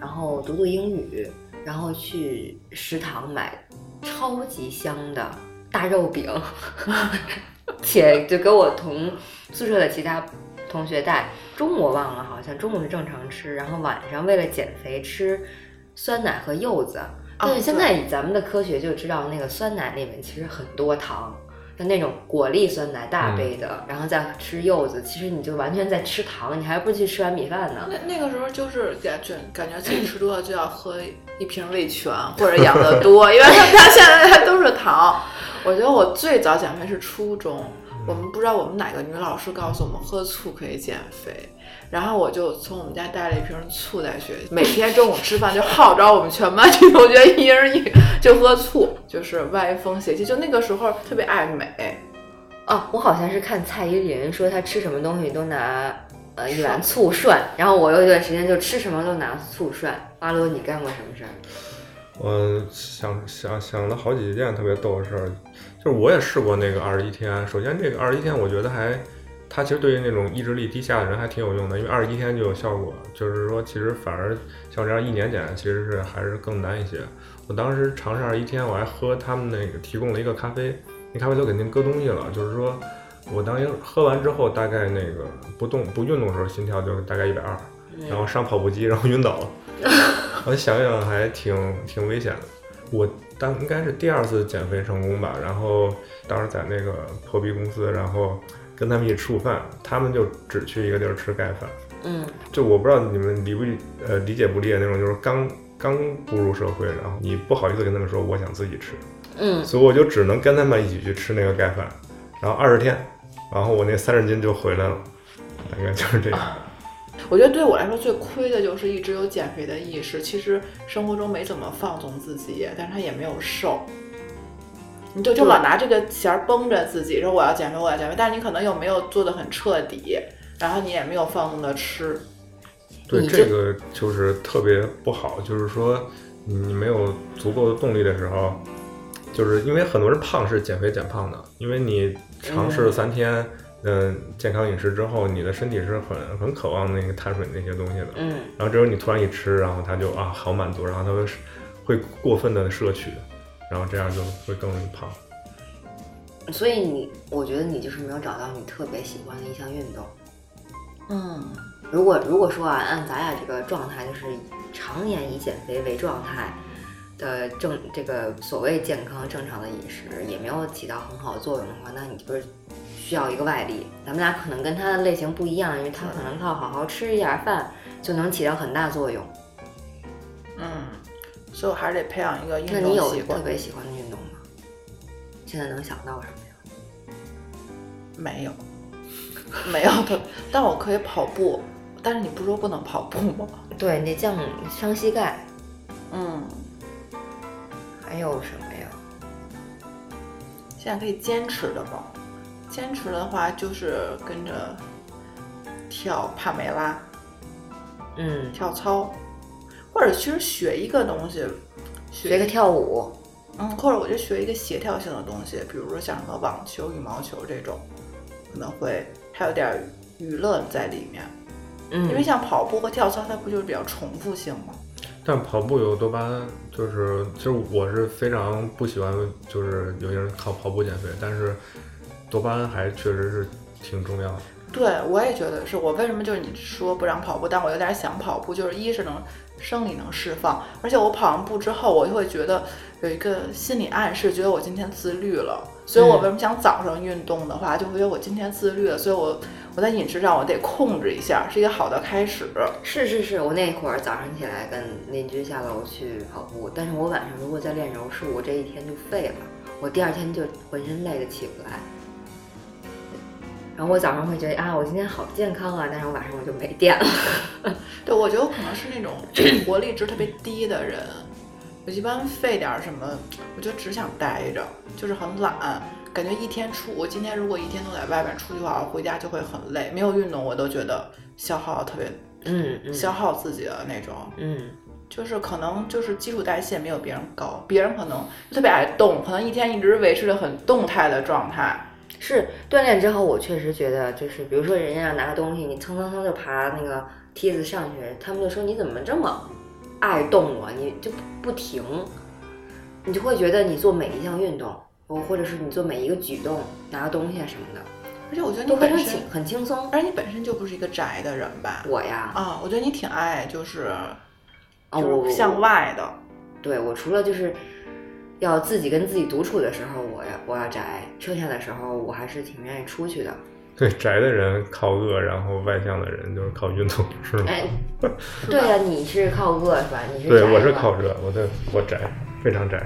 然后读读英语，然后去食堂买超级香的大肉饼，且就给我同宿舍的其他同学带。中午我忘了，好像中午是正常吃，然后晚上为了减肥吃酸奶和柚子。但是现在以咱们的科学就知道，那个酸奶里面其实很多糖，像那种果粒酸奶大杯的，然后再吃柚子，其实你就完全在吃糖，你还不如去吃碗米饭呢。那那个时候就是感觉感觉自己吃多了就要喝一瓶味全或者 养乐多，因为它它现在它都是糖。我觉得我最早减肥是初中，我们不知道我们哪个女老师告诉我们喝醋可以减肥，然后我就从我们家带了一瓶醋在学校，每天中午吃饭就号召我们全班女同学一人一就喝醋，就是歪风邪气。就那个时候特别爱美，哦，我好像是看蔡依林说她吃什么东西都拿呃一碗醋涮，然后我有一段时间就吃什么都拿醋涮。阿罗，你干过什么事儿？我想想想了好几件特别逗的事儿，就是我也试过那个二十一天。首先，这个二十一天我觉得还，它其实对于那种意志力低下的人还挺有用的，因为二十一天就有效果。就是说，其实反而像这样一年减，其实是还是更难一些。我当时尝试二十一天，我还喝他们那个提供了一个咖啡，那咖啡都肯定搁东西了。就是说我当时喝完之后，大概那个不动不运动的时候，心跳就大概一百二，然后上跑步机，然后晕倒了。我想想还挺挺危险的。我当应该是第二次减肥成功吧，然后当时在那个破壁公司，然后跟他们一起吃午饭，他们就只去一个地儿吃盖饭。嗯，就我不知道你们理不理呃理解不理解那种，就是刚刚步入社会，然后你不好意思跟他们说我想自己吃，嗯，所以我就只能跟他们一起去吃那个盖饭，然后二十天，然后我那三十斤就回来了，大概就是这样。我觉得对我来说最亏的就是一直有减肥的意识，其实生活中没怎么放纵自己，但是他也没有瘦，你就就老拿这个弦儿绷着自己，说我要减肥，我要减肥，但是你可能又没有做的很彻底，然后你也没有放纵的吃，对这个就是特别不好，就是说你没有足够的动力的时候，就是因为很多人胖是减肥减胖的，因为你尝试了三天，嗯、健康饮食之后，你的身体是很很渴望那个碳水那些东西的，嗯，然后这时候你突然一吃，然后它就啊好满足，然后它会会过分的摄取，然后这样就会更容易胖。所以你，我觉得你就是没有找到你特别喜欢的一项运动。嗯，如果如果说啊，按咱俩这个状态，就是常年以减肥为状态的正这个所谓健康正常的饮食，也没有起到很好的作用的话，那你就是需要一个外力。咱们俩可能跟他的类型不一样，因为他可能靠好好吃一点饭就能起到很大作用。嗯，所以我还是得培养一个运动习惯那你有特。别喜欢的运动吗？现在能想到什么呀？没有，没有的，但我可以跑步。但是你不说不能跑步吗？对，你这降伤膝盖。嗯，还有什么呀？现在可以坚持的吧。坚持的话就是跟着跳帕梅拉、嗯，跳操，或者其实学一个东西，学个跳舞。嗯，或者我就学一个协调性的东西，比如说像什么网球、羽毛球这种，可能会还有点娱乐在里面。嗯，因为像跑步和跳操，它不就是比较重复性吗？但跑步有多巴胺，就是其实我是非常不喜欢，就是有些人靠跑步减肥，但是多巴胺还确实是挺重要的。对，我也觉得是我为什么就是你说不让跑步，但我有点想跑步，就是一是能生理能释放，而且我跑完步之后，我就会觉得有一个心理暗示，觉得我今天自律了。所以我为什么想早上运动的话，就会觉得我今天自律了，所以我我在饮食上我得控制一下，是一个好的开始。是是是，我那会儿早上起来跟邻居下楼去跑步，但是我晚上如果再练柔术，我这一天就废了，我第二天就浑身累的起不来。然后我早上会觉得啊，我今天好健康啊，但是我晚上我就没电了。对，我觉得我可能是那种 活力值特别低的人，我一般费点儿什么，我就只想待着，就是很懒，感觉一天出，我今天如果一天都在外面出去玩，回家就会很累，没有运动我都觉得消耗特别，嗯嗯消耗自己的那种，嗯，就是可能就是基础代谢没有别人高，别人可能特别爱动，可能一天一直维持着很动态的状态。是锻炼之后，我确实觉得就是，比如说人家要拿个东西，你蹭蹭蹭就爬那个梯子上去，他们就说你怎么这么爱动啊？你就不停，你就会觉得你做每一项运动，或或者是你做每一个举动，拿个东西啊什么的，而且我觉得你本身轻，，很轻松。而且你本身就不是一个宅的人吧？我呀，啊，我觉得你挺爱就是啊，就是向外的。对我除了就是要自己跟自己独处的时候，我要我要宅，剩下的时候我还是挺愿意出去的。对宅的人靠饿，然后外向的人就是靠运动，是吗？哎，对呀、你是靠饿是吧？你是对，我是靠热，我的我宅，非常宅。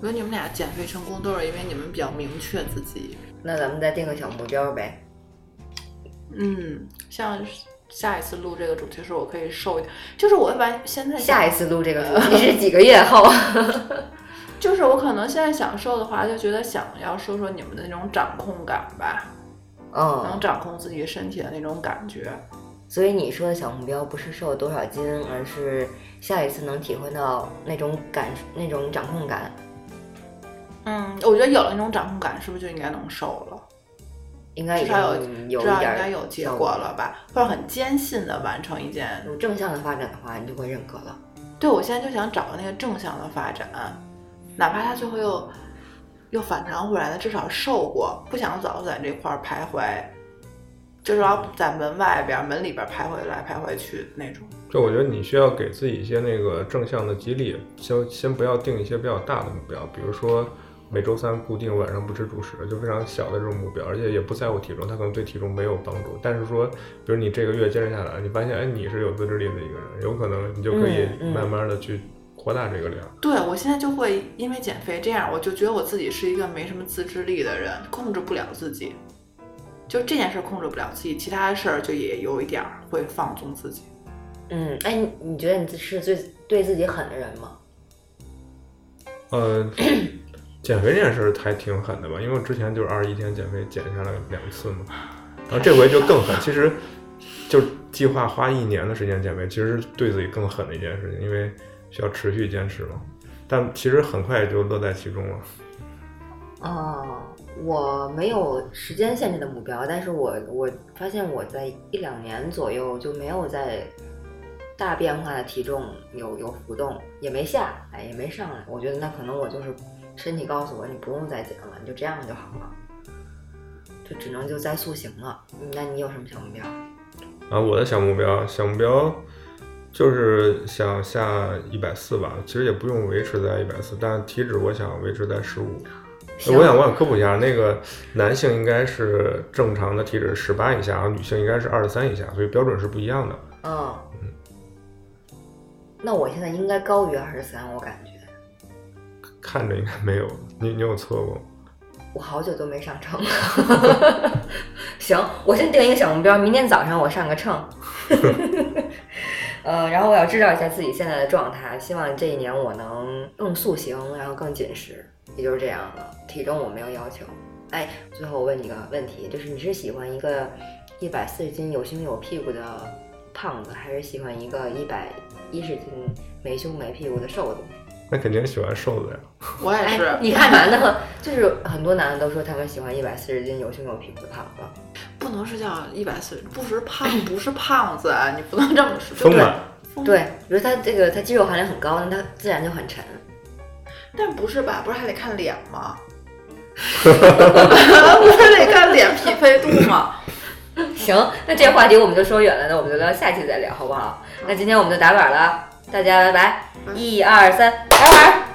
我觉得你们俩减肥成功都是因为你们比较明确自己那咱们再定个小目标呗。嗯，像下一次录这个主题时，我可以瘦一点。就是我会把现在下一次录这个主题是几个月后？就是我可能现在想瘦的话，就觉得想要说说你们的那种掌控感吧，嗯能嗯，掌控自己身体的那种感觉。所以你说的小目标不是瘦多少斤，而是下一次能体会到那种感、那种掌控感。嗯，我觉得有了那种掌控感，是不是就应该能瘦了？应该已至少有经有至少应一点儿该有结果了吧？或者很坚信的完成一件。有正向的发展的话，你就会认可了。对，我现在就想找到那个正向的发展，哪怕他最后又又反弹回来的，至少受过，不想老在这块儿徘徊，就是要在门外边、门里边徘徊来徘徊去那种。就我觉得你需要给自己一些那个正向的激励，先先不要定一些比较大的目标，比如说每周三固定晚上不吃主食，就非常小的这种目标，而且也不在乎体重，他可能对体重没有帮助。但是说，比如你这个月坚持下来，你发现哎你是有自制力的一个人，有可能你就可以嗯嗯慢慢的去扩大这个量。对我现在就会因为减肥这样，我就觉得我自己是一个没什么自制力的人，控制不了自己。就这件事儿控制不了自己，其他的事儿就也有一点儿会放纵自己。嗯，哎，你你觉得你自是最对自己狠的人吗？呃，减肥这件事还挺狠的吧，因为我之前就是二十一天减肥减下来两次嘛，然后这回就更狠。其实就是计划花一年的时间减肥，其实对自己更狠的一件事情，因为需要持续坚持嘛。但其实很快就乐在其中了。哦，我没有时间限制的目标，但是我我发现我在一两年左右就没有在大变化的体重有有浮动，也没下哎，也没上来。我觉得那可能我就是身体告诉我你不用再减了，你就这样就好了，就只能就再塑形了。嗯那你有什么小目标？啊，我的小目标，小目标就是想下一百四吧，其实也不用维持在一百四，但体脂我想维持在十五。我想我想科普一下，那个男性应该是正常的体脂十八以下，然后女性应该是二十三以下，所以标准是不一样的。嗯，那我现在应该高于二十三，我感觉看着应该没有，你你有测过？我好久都没上秤。行，我先定一个小目标，明天早上我上个秤。呃，然后我要知道一下自己现在的状态，希望这一年我能更塑形，然后更紧实，也就是这样了。体重我没有要求。哎，最后我问你个问题，就是你是喜欢一个一百四十斤有胸有屁股的胖子，还是喜欢一个一百一十斤没胸没屁股的瘦子？那肯定喜欢瘦的呀。我也是，哎，你看男的，就是很多男的都说他们喜欢一百四十斤有胸有屁股的胖子。不能是叫一百四，不是胖，不是胖子，啊你不能这么说。对丰满，对，比如他这个他肌肉含量很高，那他自然就很沉。但不是吧？不是还得看脸吗？不是得看脸匹配度吗？行，那这话题我们就说远了，那我们就聊下期再聊，好不好？那今天我们就打板了，大家拜拜，一二三，打板。